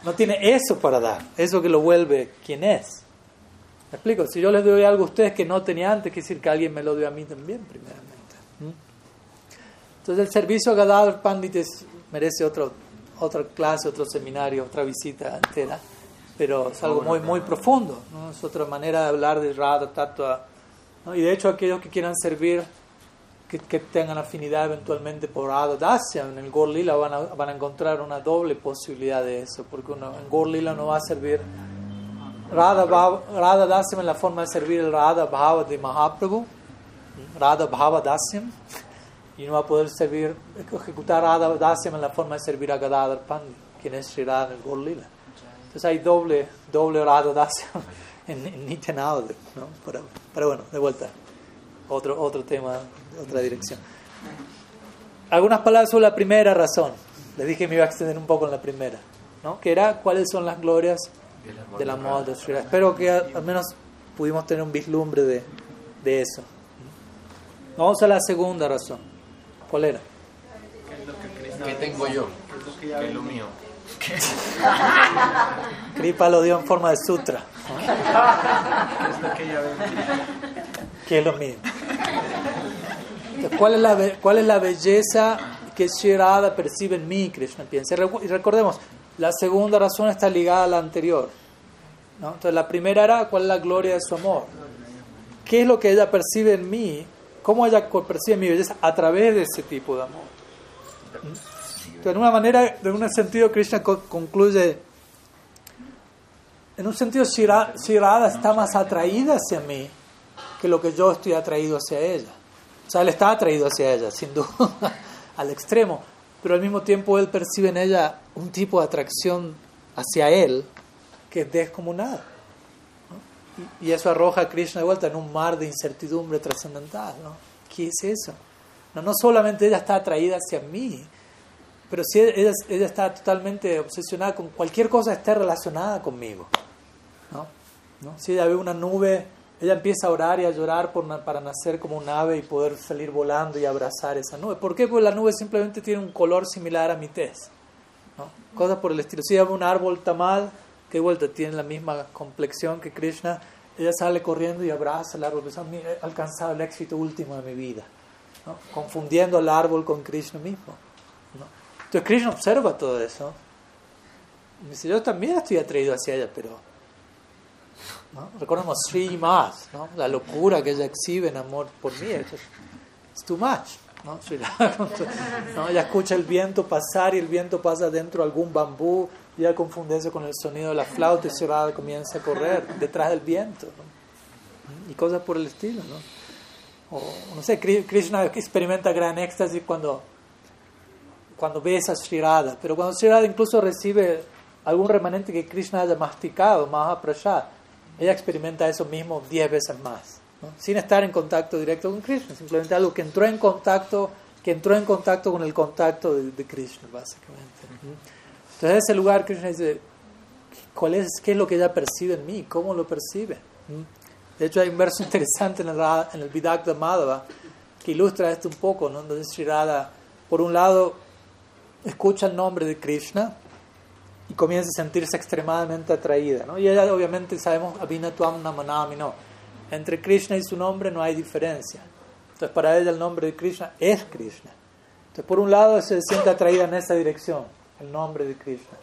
no tiene eso para dar, eso que lo vuelve quien es. ¿Me explico? Si yo les doy algo a ustedes que no tenía antes, quiere decir que alguien me lo dio a mí también, primeramente. Entonces el servicio a Gadadhar Pandit merece otro, otra clase, otro seminario, otra visita entera, pero es algo muy, muy profundo, ¿no? es otra manera de hablar de Radha Tattva. ¿no? Y de hecho aquellos que quieran servir, que, que tengan afinidad eventualmente por Radha Dasya, en el Gorlila van a, van a encontrar una doble posibilidad de eso, porque uno, en Gorlila no va a servir Radha, Radha Dasyam en la forma de servir el Radha Bhava de Mahaprabhu, Radha Bhava Dasyam, y no va a poder servir, ejecutar Radha Dasyam en la forma de servir a Gadadhar Pandit, quien es Sri Radha en el Gorlila. Entonces hay doble, doble Radha Dasyam en, en Nityanavada, ¿no? Pero, pero bueno, de vuelta, otro, otro tema, otra dirección. Algunas palabras sobre la primera razón. Les dije que me iba a extender un poco en la primera, ¿no? Que era cuáles son las glorias del amor de Sri. Espero que al menos pudimos tener un vislumbre de, de eso. Vamos a la segunda razón. ¿Cuál era? ¿Qué tengo yo? ¿Qué es lo mío? Kripa lo dio en forma de sutra. ¿Qué es lo mismo. Entonces, ¿cuál, es la, ¿Cuál es la belleza que Sri Radha percibe en mí, Krishna piensa? Y recordemos, la segunda razón está ligada a la anterior. ¿no? Entonces, la primera era cuál es la gloria de su amor. ¿Qué es lo que ella percibe en mí? ¿Cómo ella percibe mi belleza? A través de ese tipo de amor. Entonces, de una manera, de un sentido, Krishna co- concluye, en un sentido, Radha está más atraída hacia mí que lo que yo estoy atraído hacia ella. O sea, él está atraído hacia ella, sin duda, al extremo, pero al mismo tiempo él percibe en ella un tipo de atracción hacia él que es descomunal. ¿no? Y, eso arroja a Krishna de vuelta en un mar de incertidumbre trascendental. ¿no? ¿Qué es eso? No, no solamente ella está atraída hacia mí, pero si ella, ella está totalmente obsesionada con cualquier cosa que esté relacionada conmigo. ¿no? ¿no? Si ella ve una nube, ella empieza a orar y a llorar para nacer como un ave y poder salir volando y abrazar esa nube. ¿Por qué? Porque la nube simplemente tiene un color similar a mi tez. ¿no? Cosas por el estilo. Si ella ve un árbol tamal, que vuelta tiene la misma complexión que Krishna, ella sale corriendo y abraza el árbol. Dice, "Mi- He alcanzado el éxito último de mi vida. Confundiendo al árbol con Krishna mismo. ¿no? Entonces Krishna observa todo eso. Y dice, yo también estoy atraído hacia ella, pero ¿no? Recordemos Sri más, ¿no? la locura que ella exhibe en amor por mí, es too much. ¿no? ¿no? Ella escucha el viento pasar y el viento pasa dentro de algún bambú y ella confunde eso con el sonido de la flauta y Sri Radha comienza a correr detrás del viento. ¿no? Y cosas por el estilo. ¿no? O, no sé, Kri- Krishna experimenta gran éxtasis cuando, cuando besa a Sri Radha, pero cuando Sri Radha incluso recibe algún remanente que Krishna haya masticado, Mahaprasad, ella experimenta eso mismo diez veces más, ¿no? sin estar en contacto directo con Krishna, simplemente algo que entró en contacto, que entró en contacto con el contacto de, de Krishna, básicamente. Entonces, en ese lugar, Krishna dice, ¿cuál es, ¿qué es lo que ella percibe en mí? ¿Cómo lo percibe? ¿Mm? De hecho, hay un verso interesante en el, en el Vidakta Madhava que ilustra esto un poco, ¿no? donde Sri Radha, por un lado, escucha el nombre de Krishna y comienza a sentirse extremadamente atraída. ¿no? Y ella, obviamente, sabemos, Abhinatuam Namanami, no. Entre Krishna y su nombre no hay diferencia. Entonces, para ella el nombre de Krishna es Krishna. Entonces, por un lado, se siente atraída en esa dirección, el nombre de Krishna.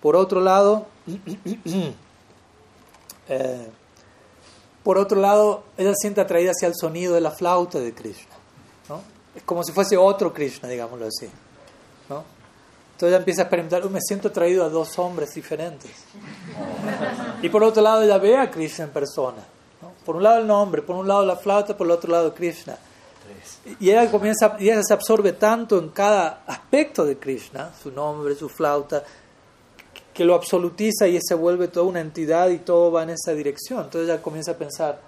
Por otro lado, eh, por otro lado, ella se siente atraída hacia el sonido de la flauta de Krishna. ¿no? Es como si fuese otro Krishna, digámoslo así. ¿no? Entonces ella empieza a experimentar, me siento atraído a dos hombres diferentes. Y por otro lado, ella ve a Krishna en persona. Por un lado el nombre, por un lado la flauta, por el otro lado Krishna. Y ella comienza, y ella se absorbe tanto en cada aspecto de Krishna, su nombre, su flauta, que lo absolutiza y se vuelve toda una entidad y todo va en esa dirección. Entonces ella comienza a pensar,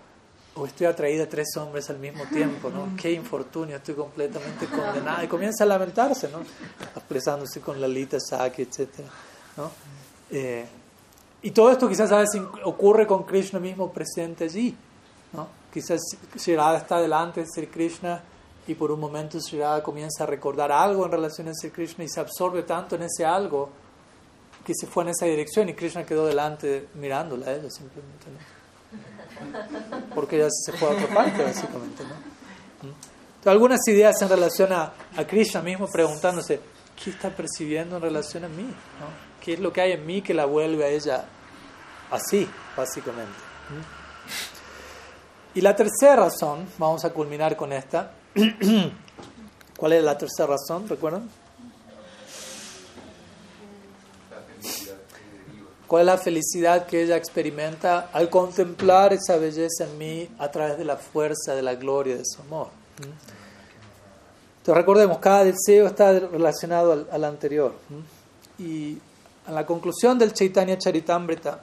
o estoy atraída a tres hombres al mismo tiempo, ¿no? Qué infortunio, estoy completamente condenada. Y comienza a lamentarse, ¿no? Expresándose con Lalita, Saki, etc. ¿no? Eh, y todo esto quizás a veces ocurre con Krishna mismo presente allí, ¿no? Quizás Sri está delante de Sri Krishna y por un momento Sri comienza a recordar algo en relación a Sri Krishna y se absorbe tanto en ese algo que se fue en esa dirección y Krishna quedó delante mirándola a ella simplemente, ¿no? Porque ella se fue a otra parte, básicamente, ¿no? Entonces, algunas ideas en relación a, a, Krishna mismo preguntándose, ¿qué está percibiendo en relación a mí? ¿no? ¿Qué es lo que hay en mí que la vuelve a ella así, básicamente? Y la tercera razón, vamos a culminar con esta. ¿Cuál es la tercera razón? ¿Recuerdan? ¿Cuál es la felicidad que ella experimenta al contemplar esa belleza en mí a través de la fuerza, de la gloria, de su amor? Entonces recordemos, cada deseo está relacionado al, al anterior. Y en la conclusión del Chaitanya Charitamrita,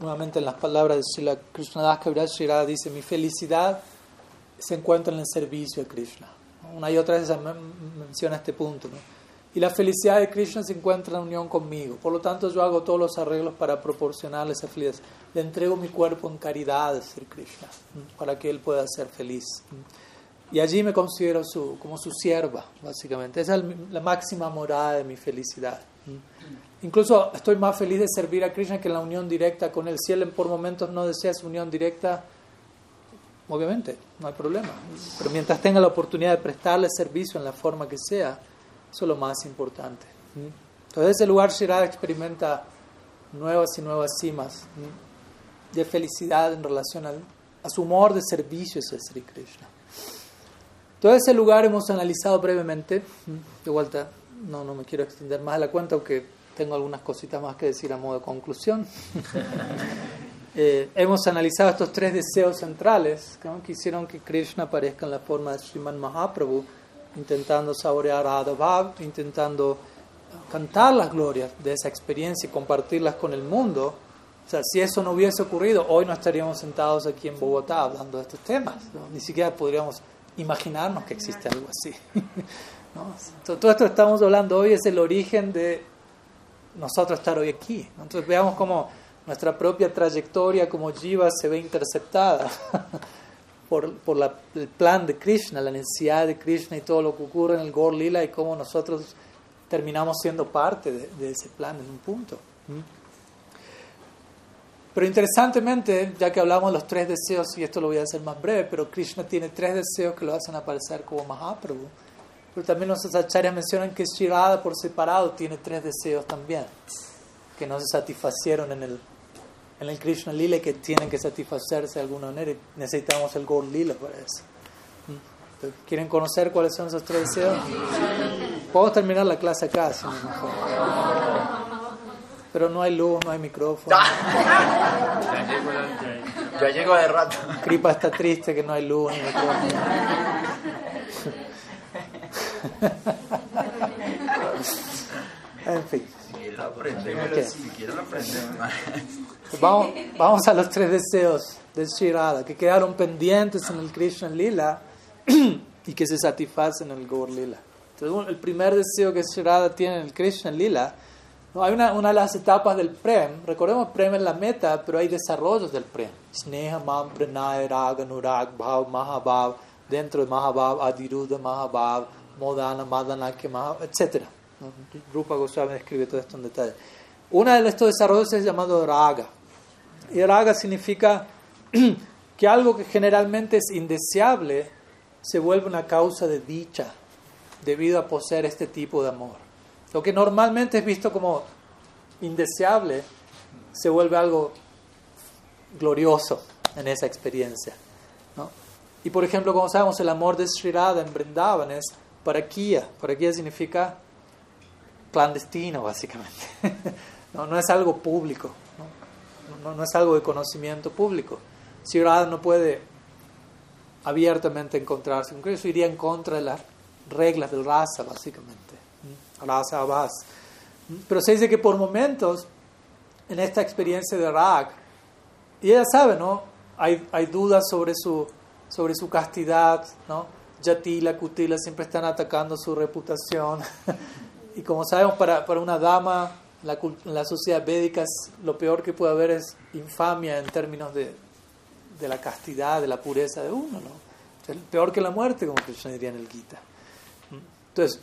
nuevamente en las palabras de Srila Krishnadas Kaviraj Shirada dice, mi felicidad se encuentra en el servicio de Krishna. Una y otra vez menciona este punto. ¿no? Y la felicidad de Krishna se encuentra en unión conmigo. Por lo tanto, yo hago todos los arreglos para proporcionarle esa felicidad. Le entrego mi cuerpo en caridad Sri Krishna, para que él pueda ser feliz. Y allí me considero su, como su sierva, básicamente. Esa es la máxima morada de mi felicidad. Incluso estoy más feliz de servir a Krishna que en la unión directa con él. Si él por momentos no desea su unión directa, obviamente, no hay problema. Pero mientras tenga la oportunidad de prestarle servicio en la forma que sea, eso es lo más importante. Entonces, ese lugar Shirada experimenta nuevas y nuevas cimas de felicidad en relación al, a su humor de servicio hacia Sri Krishna. Todo ese lugar hemos analizado brevemente. De vuelta, no, no me quiero extender más a la cuenta, aunque tengo algunas cositas más que decir a modo de conclusión. eh, hemos analizado estos tres deseos centrales que hicieron que Krishna aparezca en la forma de Sriman Mahaprabhu intentando saborear a Bhav, intentando cantar las glorias de esa experiencia y compartirlas con el mundo. O sea, si eso no hubiese ocurrido, hoy no estaríamos sentados aquí en Bogotá hablando de estos temas. Ni siquiera podríamos imaginarnos que existe algo así. ¿no? Todo esto que estamos hablando hoy es el origen de nosotros estar hoy aquí. Entonces veamos cómo nuestra propia trayectoria como jiva se ve interceptada por, por la, el plan de Krishna, la necesidad de Krishna y todo lo que ocurre en el Gor Lila y cómo nosotros terminamos siendo parte de, de ese plan en un punto. Pero interesantemente, ya que hablamos de los tres deseos, y esto lo voy a hacer más breve, pero Krishna tiene tres deseos que lo hacen aparecer como Mahaprabhu. Pero también los acharyas mencionan que Shirada por separado tiene tres deseos también, que no se satisfacieron en el en el Krishna Lila que tienen que satisfacerse de alguna manera y necesitamos el Gaur Lila para eso. ¿Mm? ¿Quieren conocer cuáles son esos tres deseos? Podemos terminar la clase acá, si Pero no hay luz, no hay micrófono. Ya llego de rato. Kripa está triste que no hay luz ni micrófono. en fin. Vamos, vamos a los tres deseos de Shirada que quedaron pendientes en el Krishna Lila y que se satisfacen en el Gaur Lila. Entonces, el primer deseo que Shirada tiene en el Krishna Lila No, hay una, una de las etapas del Prem, recordemos Prem es la meta, pero hay desarrollos del Prem. Sneha, Mam, Pranay, Raga, Nurag, Bhav, Mahabhav, dentro de Mahabhav, Adiruddha, Mahabhav, Modana, Madanakya, Mahabhav, etc. Rupa Goswami describe todo esto en detalle. Uno de estos desarrollos es llamado Raga. Y Raga significa que algo que generalmente es indeseable se vuelve una causa de dicha debido a poseer este tipo de amor. Lo que normalmente es visto como indeseable se vuelve algo glorioso en esa experiencia. ¿no? Y por ejemplo, como sabemos, el amor de Sri Radha en Vrindavan es parakia. Parakia significa clandestino, básicamente. no, no es algo público, ¿no? No, no es algo de conocimiento público. Sri Radha no puede abiertamente encontrarse con Eso iría en contra de las reglas del rasa, básicamente. Rasa Abbas. Pero se dice que por momentos, en esta experiencia de Rag, y ella sabe, ¿no? Hay, hay dudas sobre su, sobre su castidad, ¿no? Yatila, Kutila siempre están atacando su reputación. y como sabemos, para, para una dama, la, en la sociedad védica, lo peor que puede haber es infamia en términos de, de la castidad, de la pureza de uno, ¿no? peor que la muerte, como Krishna diría en el Gita. Entonces,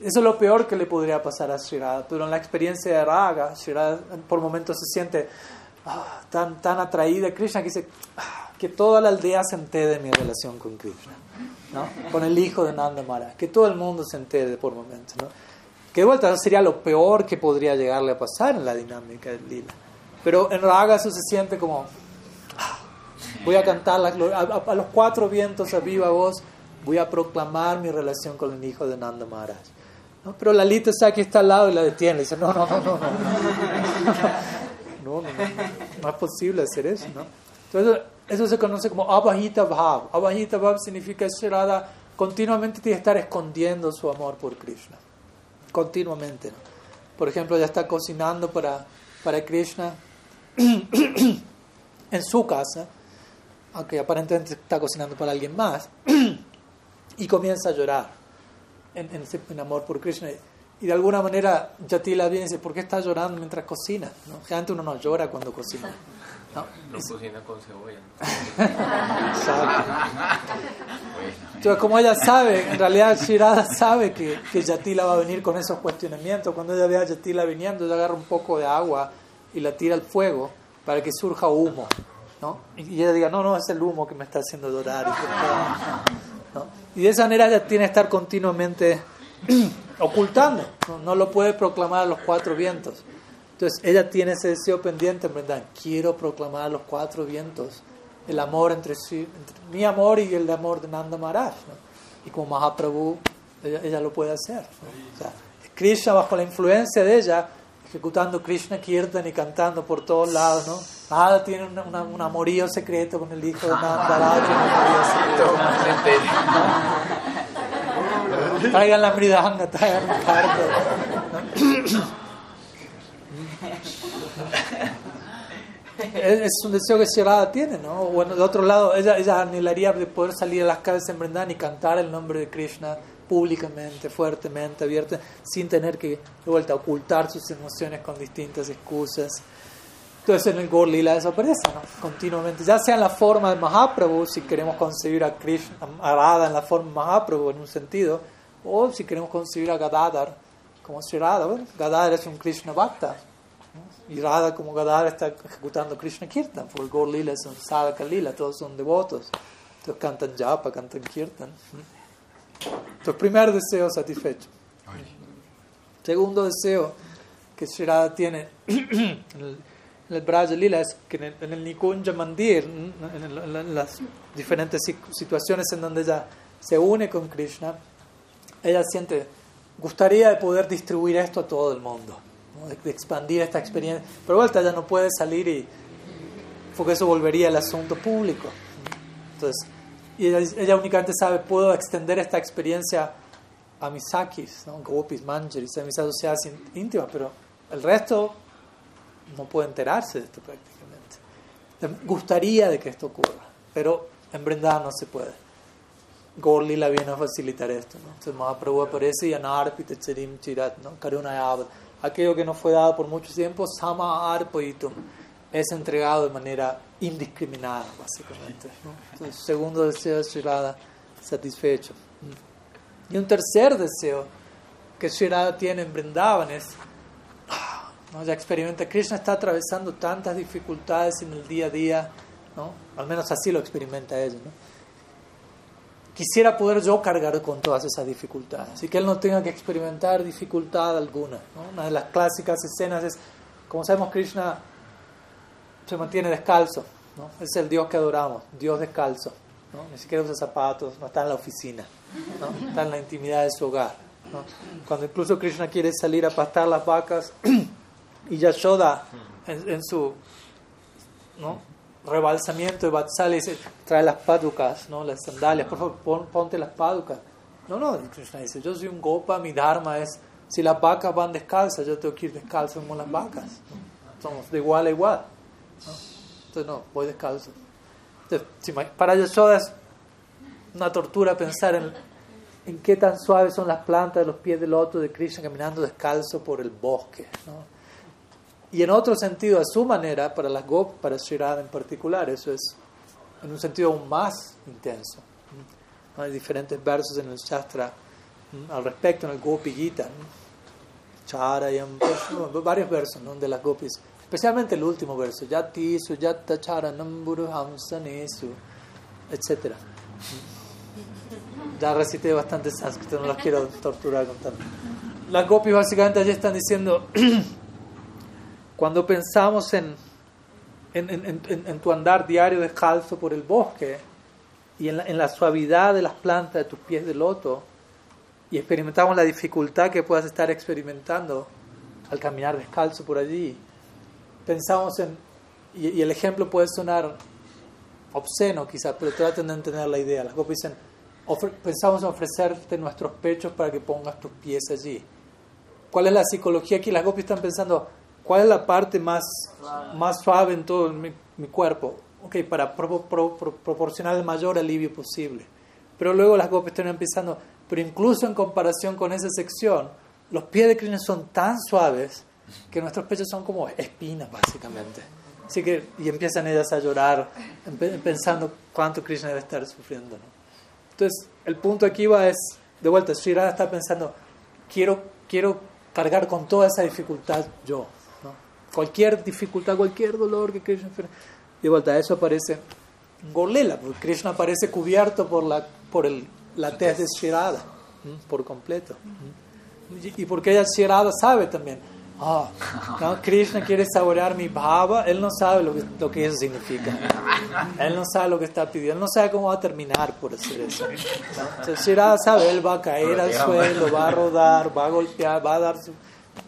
eso es lo peor que le podría pasar a Sri pero en la experiencia de Raga, Sri por momentos se siente ah, tan, tan atraída a Krishna que dice ah, que toda la aldea se entere de mi relación con Krishna, ¿no? con el hijo de Nanda Mara, que todo el mundo se entere por momentos. ¿no? Que de vuelta sería lo peor que podría llegarle a pasar en la dinámica del lila. Pero en Raga eso se siente como, ah, voy a cantar a, a, a los cuatro vientos a viva voz voy a proclamar mi relación con el hijo de Nanda Maharaj. ¿No? Pero Lalita está aquí está al lado y la detiene. Le dice, no, no, no, no, no. No, no, no, es posible hacer eso. ¿no? Entonces, eso se conoce como Abhajita Bhav. Abhajita Bhav significa Shirada continuamente tiene que estar escondiendo su amor por Krishna. Continuamente. Por ejemplo, ella está cocinando para, para Krishna en su casa, aunque aparentemente está cocinando para alguien más y comienza a llorar en, amor por Krishna. Y de alguna manera Yatila viene y dice, ¿por qué estás llorando mientras cocina? ¿no? Generalmente uno no llora cuando cocina. No, no cocina con cebolla. Entonces, como ella sabe, en realidad Shirada sabe que, que Yatila va a venir con esos cuestionamientos. Cuando ella ve a Yatila viniendo, ella agarra un poco de agua y la tira al fuego para que surja humo. ¿no? Y ella diga, no, no, es el humo que me está haciendo llorar. Y, ¿no? y de esa manera ella tiene que estar continuamente ocultando, ¿no? no lo puede proclamar a los cuatro vientos. Entonces ella tiene ese deseo pendiente, en verdad, quiero proclamar a los cuatro vientos el amor entre, sí, entre mi amor y el amor de Nanda Maharaj. ¿no? Y como Mahaprabhu, ella, ella lo puede hacer. ¿no? O sea, Krishna, bajo la influencia de ella, ejecutando Krishna Kirtan y cantando por todos lados, ¿no? Nada tiene una, una, un amorío secreto con el hijo de Nanda ¿no? Traigan la mridanga, traigan un cargo. es un deseo que Shirada tiene, ¿no? Bueno, de otro lado, ella, ella anhelaría de poder salir a las calles en Vrindavan y cantar el nombre de Krishna públicamente, fuertemente, abierta, sin tener que, de vuelta, ocultar sus emociones con distintas excusas. Entonces en el Gaur Lila desaparece, ¿no? Continuamente, ya sea en la forma de Mahaprabhu, si queremos concebir a Krishna, a Radha en la forma de Mahaprabhu en un sentido, o si queremos concebir a Gadadhar como Sri Radha, bueno, Gadadhar es un Krishna Bhakta. Y Radha como Gadadhar está ejecutando Krishna Kirtan, porque Gaur Lila es un Sadhaka Lila, todos son devotos, entonces cantan Japa, cantan Kirtan. Entonces, primer deseo satisfecho. Segundo deseo que Shirada tiene en el, el Braja Lila es que en el, en el Nikunja Mandir, en, el, en, las diferentes situaciones en donde ella se une con Krishna, ella siente, gustaría de poder distribuir esto a todo el mundo. De, de, expandir esta experiencia, pero vuelta ella no puede salir y porque eso volvería al asunto público. Entonces, y ella, ella, únicamente sabe, puedo extender esta experiencia a mis sakis, ¿no? gopis, manjaris, a mis asociadas íntimas, pero el resto no puede enterarse de esto prácticamente. Gustaría de que esto ocurra, pero en verdad no se puede. Gorli la viene a facilitar esto. ¿no? Entonces Mahaprabhu aparece y anarpita charim chirat, ¿no? karuna aquello que no fue dado por mucho tiempo, sama arpoitum, es entregado de manera indiscriminada, básicamente. Entonces, segundo deseo de Shirada satisfecho. Y un tercer deseo que Shirada tiene en Brindavan es, ¿no? ya experimenta, Krishna está atravesando tantas dificultades en el día a día, ¿no? al menos así lo experimenta ella. ¿no? Quisiera poder yo cargar con todas esas dificultades y que él no tenga que experimentar dificultad alguna. Una de las clásicas escenas es, como sabemos, Krishna se mantiene descalzo, ¿no? es el Dios que adoramos, Dios descalzo. Ni siquiera usa zapatos, no está en la oficina, está en la intimidad de su hogar. Cuando incluso Krishna quiere salir a pastar las vacas y Yashoda en, en su ¿no? Rebalsamiento de Vatsala dice, trae las paducas, ¿no? las sandalias, por favor pon, ponte las paducas. No, no, Krishna dice, yo soy un gopa, mi dharma es, si las vacas van descalzas, yo tengo que ir descalzo como las vacas. Somos de igual a igual. Entonces no, voy descalzo. Entonces, si para Yashoda es una tortura pensar en, en qué tan suaves son las plantas de los pies del loto de Krishna caminando descalzo por el bosque. ¿no? Y en otro sentido, a su manera, para las Gop, para Shirada en particular, eso es en un sentido aún más intenso. ¿no? Hay diferentes versos en el Shastra ¿no? al respecto, en el Gopi Gita, Charayam, pues, varios versos ¿no? de las Gopis, especialmente el último verso, Yati su Yatta Charanam Hamsanesu, etc. Ya recité bastante sánscrito, no los quiero torturar con tanto. Las Gopis básicamente allí están diciendo. Cuando pensamos en, en, en, en, tu andar diario descalzo por el bosque y en la, en la, suavidad de las plantas de tus pies de loto y experimentamos la dificultad que puedas estar experimentando al caminar descalzo por allí, pensamos en, y, y el ejemplo puede sonar obsceno quizás, pero traten de entender la idea. Las copias dicen, ofre, pensamos en ofrecerte nuestros pechos para que pongas tus pies allí. ¿Cuál es la psicología aquí? Las copias están pensando, ¿Cuál es la parte más, más suave en todo mi, mi cuerpo? Ok, para pro, pro, pro, proporcionar el mayor alivio posible. Pero luego las gopis están empezando, pero incluso en comparación con esa sección, los pies de Krishna son tan suaves que nuestros pechos son como espinas, básicamente. Así que, y empiezan ellas a llorar, pensando cuánto Krishna debe estar sufriendo. ¿no? Entonces, el punto aquí va es, de vuelta, Sri Radha está pensando, quiero, quiero cargar con toda esa dificultad yo cualquier dificultad, cualquier dolor que Krishna de vuelta eso aparece en Gorlela, porque Krishna aparece cubierto por la por el, la tez de Shirada por completo. Y, porque ella Shirada sabe también, ah, ¿no? Krishna quiere saborear mi bhava, él no sabe lo que, lo que eso significa. Él no sabe lo que está pidiendo, él no sabe cómo va a terminar por hacer eso. ¿no? Entonces Shirada sabe, él va a caer al suelo, va a rodar, va a golpear, va a dar su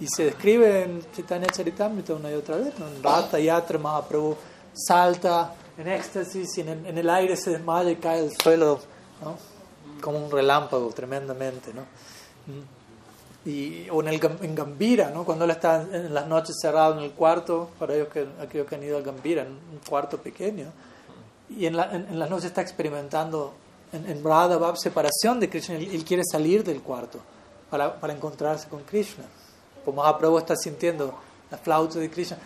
y se describe en Chaitanya Charitamrita una y otra vez, ¿no? en Rata Yatra Mahaprabhu salta en éxtasis y en el, aire se desmaya y cae al suelo ¿no? como un relámpago tremendamente. ¿no? Y, o en, el, en Gambira, ¿no? cuando él está en las noches cerrado en el cuarto, para ellos que, aquellos que han ido al Gambira, en un cuarto pequeño, y en, la, en, las noches está experimentando en, en Radha separación de Krishna, él, él quiere salir del cuarto para, para encontrarse con Krishna como Mahaprabhu está sintiendo la flauta de Krishna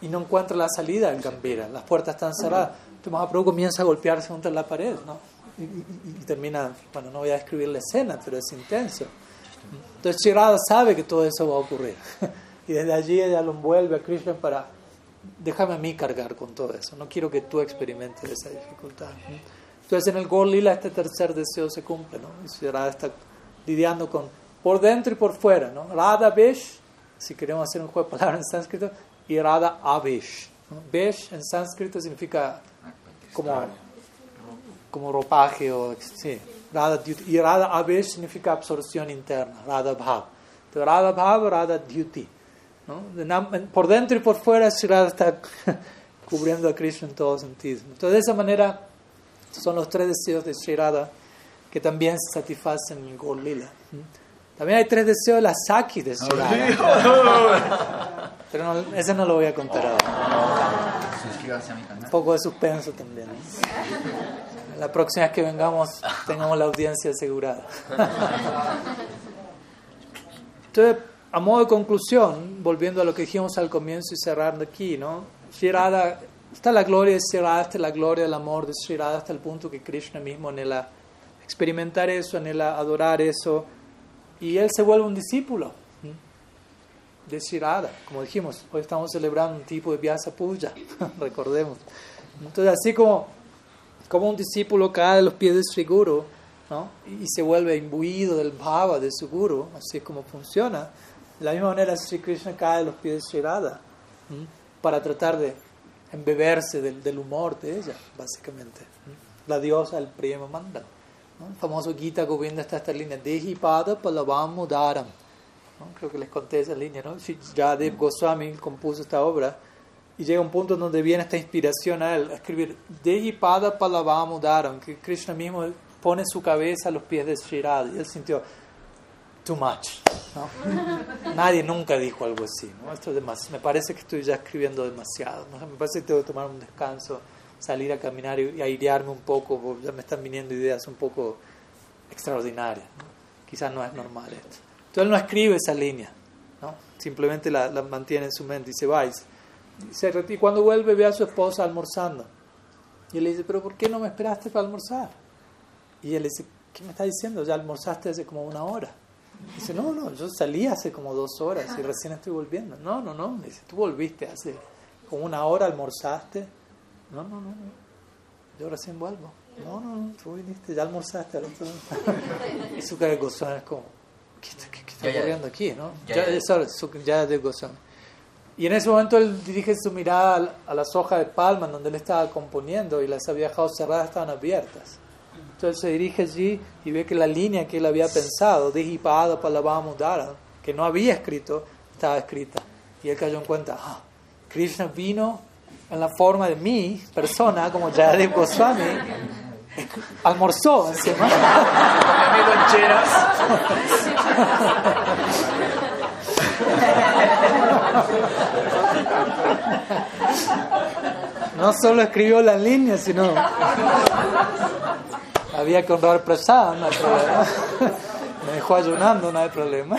y no encuentra la salida del Gambira, las puertas están cerradas. Entonces Mahaprabhu comienza a golpearse contra la pared, ¿no? Y, y, y, termina, bueno, no voy a describir la escena, pero es intenso. Entonces Shirada sabe que todo eso va a ocurrir. y desde allí ella lo envuelve a Krishna para, déjame a mí cargar con todo eso, no quiero que tú experimentes esa dificultad. Entonces en el Gol Lila este tercer deseo se cumple, ¿no? Y Shirada está lidiando con por dentro y por fuera, ¿no? Radha Besh, si queremos hacer un juego de palabras en sánscrito, y Radha Abesh. ¿no? Besh en sánscrito significa como, como ropaje o sí. Radha y Radha Abesh significa absorción interna, Radha Bhav. Entonces, Radha Bhav, Radha Duty. ¿no? Por dentro y por fuera, Radha está cubriendo a Krishna en todos sentidos. Entonces, de esa manera, son los tres deseos de Sri Radha que también se satisfacen en el Gol Lila. También hay tres deseos de la Saki de Shirada. Pero no, ese no lo voy a contar ahora. Un poco de suspenso también. La próxima vez que vengamos tengamos la audiencia asegurada. Entonces, a modo de conclusión, volviendo a lo que dijimos al comienzo y cerrando aquí, ¿no? Shirada, está la gloria de Shirada, está la gloria del amor de Shirada hasta el punto que Krishna mismo anhela experimentar eso, anhela adorar eso, y él se vuelve un discípulo de Shirada. Como dijimos, hoy estamos celebrando un tipo de Vyasa Puja, recordemos. Entonces, así como, como un discípulo cae a los pies de Sri Guru, ¿no? y se vuelve imbuido del bhava de su Guru, así es como funciona, de la misma manera, Sri Krishna cae a los pies de Sri Radha para tratar de embeberse del, humor de ella, básicamente. La diosa del Prima Manda. El famoso Gita Govinda está esta línea: Dehi Pada Palavam Mudaram. Creo que les conté esa línea, ¿no? Yadev Goswami compuso esta obra y llega un punto donde viene esta inspiración a él, a escribir Dehi Pada Palavam Mudaram, que Krishna mismo pone su cabeza a los pies de Sri. Y él sintió, too much. ¿no? Nadie nunca dijo algo así. ¿no? Esto es me parece que estoy ya escribiendo demasiado. ¿no? Me parece que tengo que tomar un descanso, salir a caminar y, y airearme un poco, porque ya me están viniendo ideas un poco extraordinarias. ¿no? Quizás no es normal esto. Entonces él no escribe esa línea, ¿no? simplemente la, la, mantiene en su mente y se va. Y, se, y cuando vuelve ve a su esposa almorzando. Y él le dice, pero ¿por qué no me esperaste para almorzar? Y él le dice, ¿qué me estás diciendo? Ya almorzaste hace como una hora. Dice, no, no, yo salí hace como dos horas y recién estoy volviendo. No, no, no. Dice, tú volviste hace como una hora, almorzaste. No, no, no, no. Yo recién vuelvo. No, no, no, tú viniste, ya almorzaste. y su cara de gozón es como, ¿qué, qué, qué está ocurriendo aquí? ¿no? Ya, ya, ya de gozón. Y en ese momento él dirige su mirada a las hojas de palma donde él estaba componiendo y las había dejado cerradas, estaban abiertas. Entonces se dirige allí y ve que la línea que él había pensado, Dijipada Palavamudara, que no había escrito, estaba escrita. Y él cayó en cuenta, ah, Krishna vino en la forma de mi persona, como Jayadev Goswami, almorzó encima. No solo escribió las líneas, sino había que honrar prasad, no hay problema. Me dejó ayunando, no hay problema.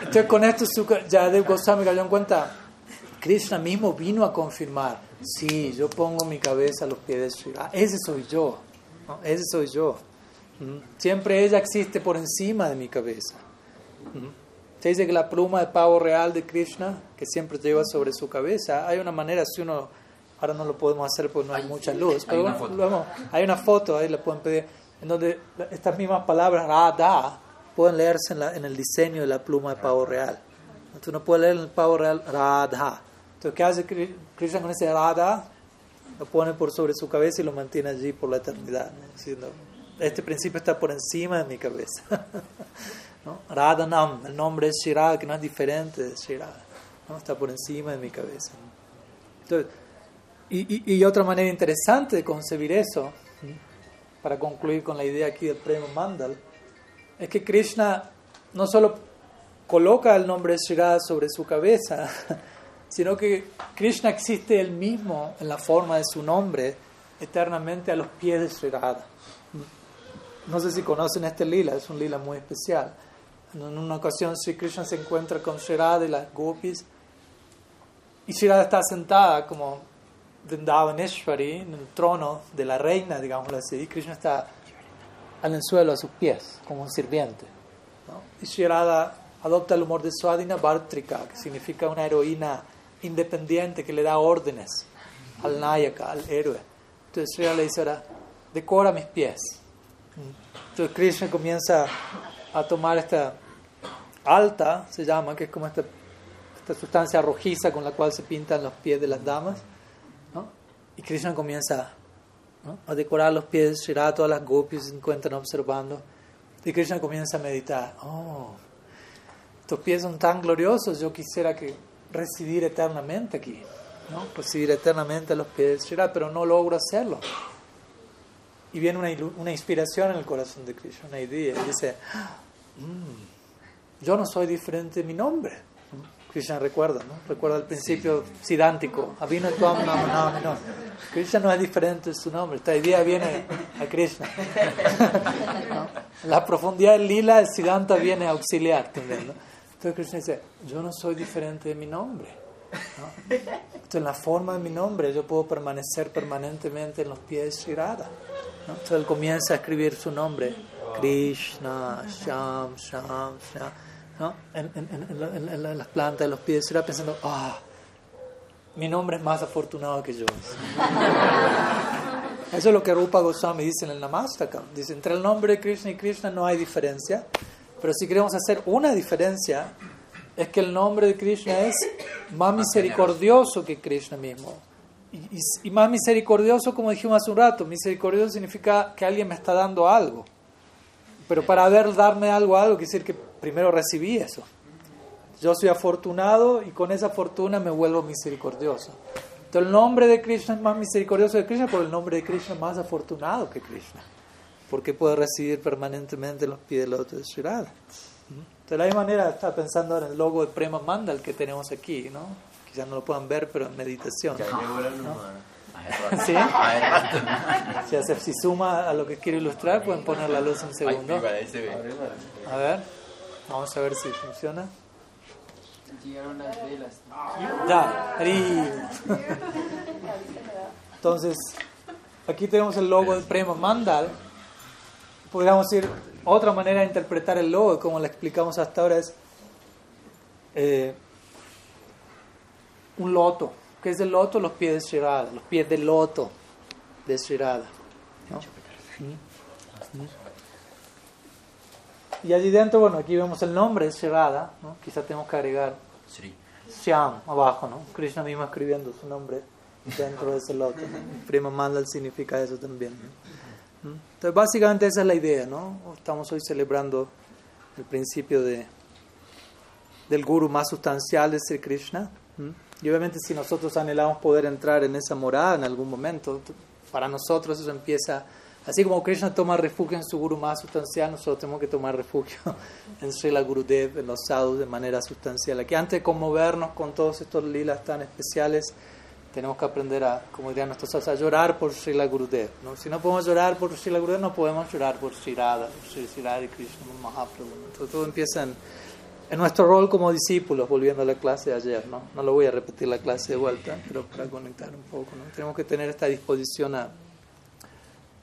Entonces con esto ya de Goswami cayó en cuenta, Krishna mismo vino a confirmar, sí, yo pongo mi cabeza a los pies de Sri ese soy yo, ese soy yo. ¿Mm? Siempre ella existe por encima de mi cabeza. ¿Mm? Se dice que la pluma de pavo real de Krishna, que siempre lleva sobre su cabeza, hay una manera, si uno Ahora no lo podemos hacer porque no hay mucha luz. Pero hay, una luego, hay una foto, ahí la pueden pedir, en donde estas mismas palabras, Radha, pueden leerse en, la, en el diseño de la pluma de pavo real. Entonces uno puede leer en el pavo real Radha. Entonces, ¿qué hace Krishna con ese Radha? Lo pone por sobre su cabeza y lo mantiene allí por la eternidad. Diciendo, este principio está por encima de mi cabeza. ¿no? Radhanam, el nombre es Shirada, que no es diferente de Shirada. ¿no? Está por encima de mi cabeza. Entonces, y, y, otra manera interesante de concebir eso, para concluir con la idea aquí del premio Mandal, es que Krishna no solo coloca el nombre Shirada sobre su cabeza, sino que Krishna existe él mismo en la forma de su nombre eternamente a los pies de Shirada. No sé si conocen este lila, es un lila muy especial. En una ocasión Sri Krishna se encuentra con Shirada y las gopis y Shirada está sentada como Vrindavaneshwari, en el trono de la reina, digámoslo así, y Krishna está en el suelo a sus pies, como un sirviente. ¿no? Y Shirada adopta el humor de Swadina Bhartrika, que significa una heroína independiente que le da órdenes al Nayaka, al héroe. Entonces Shirada le dice ahora, decora mis pies. Entonces Krishna comienza a tomar esta alta, se llama, que es como esta, esta sustancia rojiza con la cual se pintan los pies de las damas y Krishna comienza a decorar los pies de Shirada, todas las gopis se encuentran observando. Y Krishna comienza a meditar. Oh, estos pies son tan gloriosos, yo quisiera que residir eternamente aquí. ¿no? Residir eternamente a los pies de Shirada, pero no logro hacerlo. Y viene una, una inspiración en el corazón de Krishna, una idea. Y dice, mm, yo no soy diferente de mi nombre. Krishna recuerda, ¿no? Recuerda el principio sidántico. Avino no, no, no. Krishna no es diferente en su nombre. Esta idea viene a Krishna. La profundidad del lila, el siddhanta viene a auxiliar también, ¿no? Entonces Krishna dice, yo no soy diferente de mi nombre. Entonces en la forma de mi nombre yo puedo permanecer permanentemente en los pies de Sri Radha. Entonces él comienza a escribir su nombre. Krishna, Sham, Sham, Sham. ¿no? En, en, en, las plantas de los pies, será pensando, ah, mi nombre es más afortunado que yo. Eso es lo que Rupa Goswami dice en el Namastaka. Dice, entre el nombre de Krishna y Krishna no hay diferencia, pero si queremos hacer una diferencia, es que el nombre de Krishna es más misericordioso que Krishna mismo. Y, y, más misericordioso, como dijimos hace un rato, misericordioso significa que alguien me está dando algo. Pero para haber darme algo, algo, quiere decir que primero recibí eso. Yo soy afortunado y con esa fortuna me vuelvo misericordioso. Entonces el nombre de Krishna es más misericordioso que Krishna, pero el nombre de Krishna es más afortunado que Krishna. Porque puede recibir permanentemente los pies del otro de Sri Radha. De la misma manera está pensando en el logo de Prema Mandal que tenemos aquí, ¿no? Quizás no lo puedan ver, pero en meditación. ¿Sí? Si, si suma a lo que quiero ilustrar, pueden poner la luz un segundo. A ver, vamos a ver si funciona. Ya, Entonces, aquí tenemos el logo del Prema Mandal. Podríamos decir, otra manera de interpretar el logo, como lo explicamos hasta ahora, es eh, un loto que es el loto? Los pies de Shirada, los pies del loto de Shirada. Y allí dentro, bueno, aquí vemos el nombre de Shirada, ¿no? quizá tenemos que agregar Shyam abajo, ¿no? Krishna mismo escribiendo su nombre dentro de ese loto. Prima Mandal significa eso también. Entonces, básicamente esa es la idea, ¿no? Estamos hoy celebrando el principio de, del guru más sustancial de Sri Krishna. Y obviamente si nosotros anhelamos poder entrar en esa morada en algún momento, para nosotros eso empieza, así como Krishna toma refugio en su guru más sustancial, nosotros tenemos que tomar refugio en Srila Gurudev, en los sadhus de manera sustancial. Aquí antes de conmovernos con todos estos lilas tan especiales, tenemos que aprender a, como dirían nuestros sadhus, a llorar por Srila Gurudev. ¿no? Si no podemos llorar por Srila Gurudev, no podemos llorar por Sri Radha, Sri y Krishna Mahaprabhu. Entonces todo empieza en nuestro rol como discípulos, volviendo a la clase de ayer, ¿no? No lo voy a repetir la clase de vuelta, pero para conectar un poco, ¿no? Tenemos que tener esta disposición a,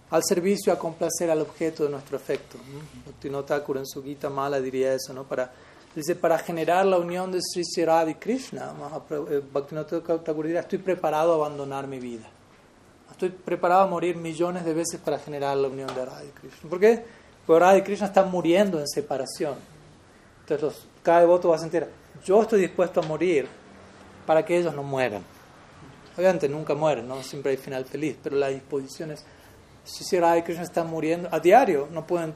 al servicio, a complacer al objeto de nuestro afecto. ¿no? Thakur en su Gita Mala diría eso, ¿no? Para, dice, para generar la unión de Sri Sri y Krishna, eh, Bhaktivinoda Thakur diría, estoy preparado a abandonar mi vida. Estoy preparado a morir millones de veces para generar la unión de Radha y Krishna. ¿Por qué? Porque Radha y Krishna están muriendo en separación. Entonces cada devoto va a sentir, yo estoy dispuesto a morir para que ellos no mueran. Obviamente nunca mueren, siempre hay final feliz, pero la disposición es, si Radha y Krishna están muriendo a diario, no pueden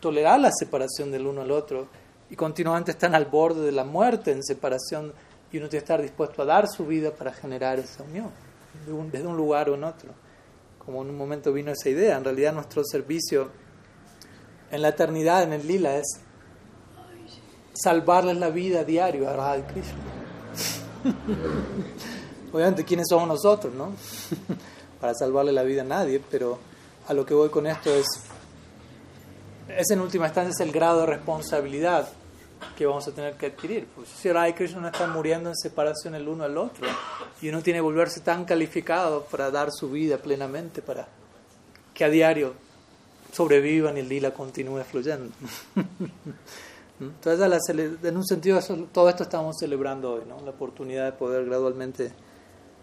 tolerar la separación del uno al otro y continuamente están al borde de la muerte en separación y uno tiene que estar dispuesto a dar su vida para generar esa unión, desde un lugar o en otro. Como en un momento vino esa idea, en realidad nuestro servicio en la eternidad, en el lila, es salvarles la vida a diario a Radha Krishna. Obviamente, ¿quiénes somos nosotros, no? Para salvarle la vida a nadie, pero a lo que voy con esto es, es en última instancia es el grado de responsabilidad que vamos a tener que adquirir. Pues si Radha y Krishna no están muriendo en separación el uno al otro, y uno tiene que volverse tan calificado para dar su vida plenamente, para que a diario sobrevivan y el lila continúe fluyendo. Entonces, en un sentido, todo esto estamos celebrando hoy, ¿no? la oportunidad de poder gradualmente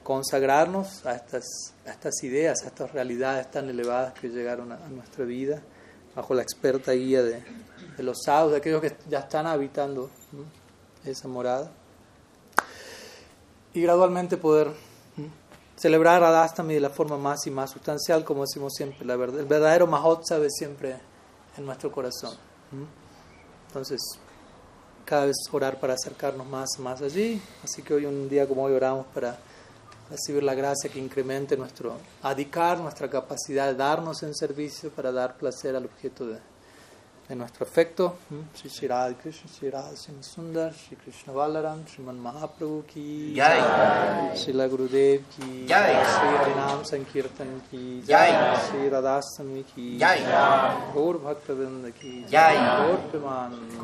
consagrarnos a estas, estas ideas, a estas realidades tan elevadas que llegaron a, nuestra vida, bajo la experta guía de, los sadhus, de aquellos que ya están habitando esa morada. Y gradualmente poder celebrar a Radhastami de la forma más y más sustancial, como decimos siempre, la verdad, el verdadero Mahotsav es siempre en nuestro corazón. Entonces, cada vez orar para acercarnos más, más allí. Así que hoy, un día como hoy, oramos para recibir la gracia que incremente nuestro adicar, nuestra capacidad de darnos en servicio para dar placer al objeto de, de nuestro afecto. Sri Sri Radha Krishna, Sri Radha Sundar, Sri Krishna Balaram, Sriman Mahaprabhu ki Jai. Sri Gurudev ki Jai. Sri Harinam Sankirtan ki Jai. Sri Radhasami ki Jai. Gaur Bhaktavinda ki Jai. Gaur Premanand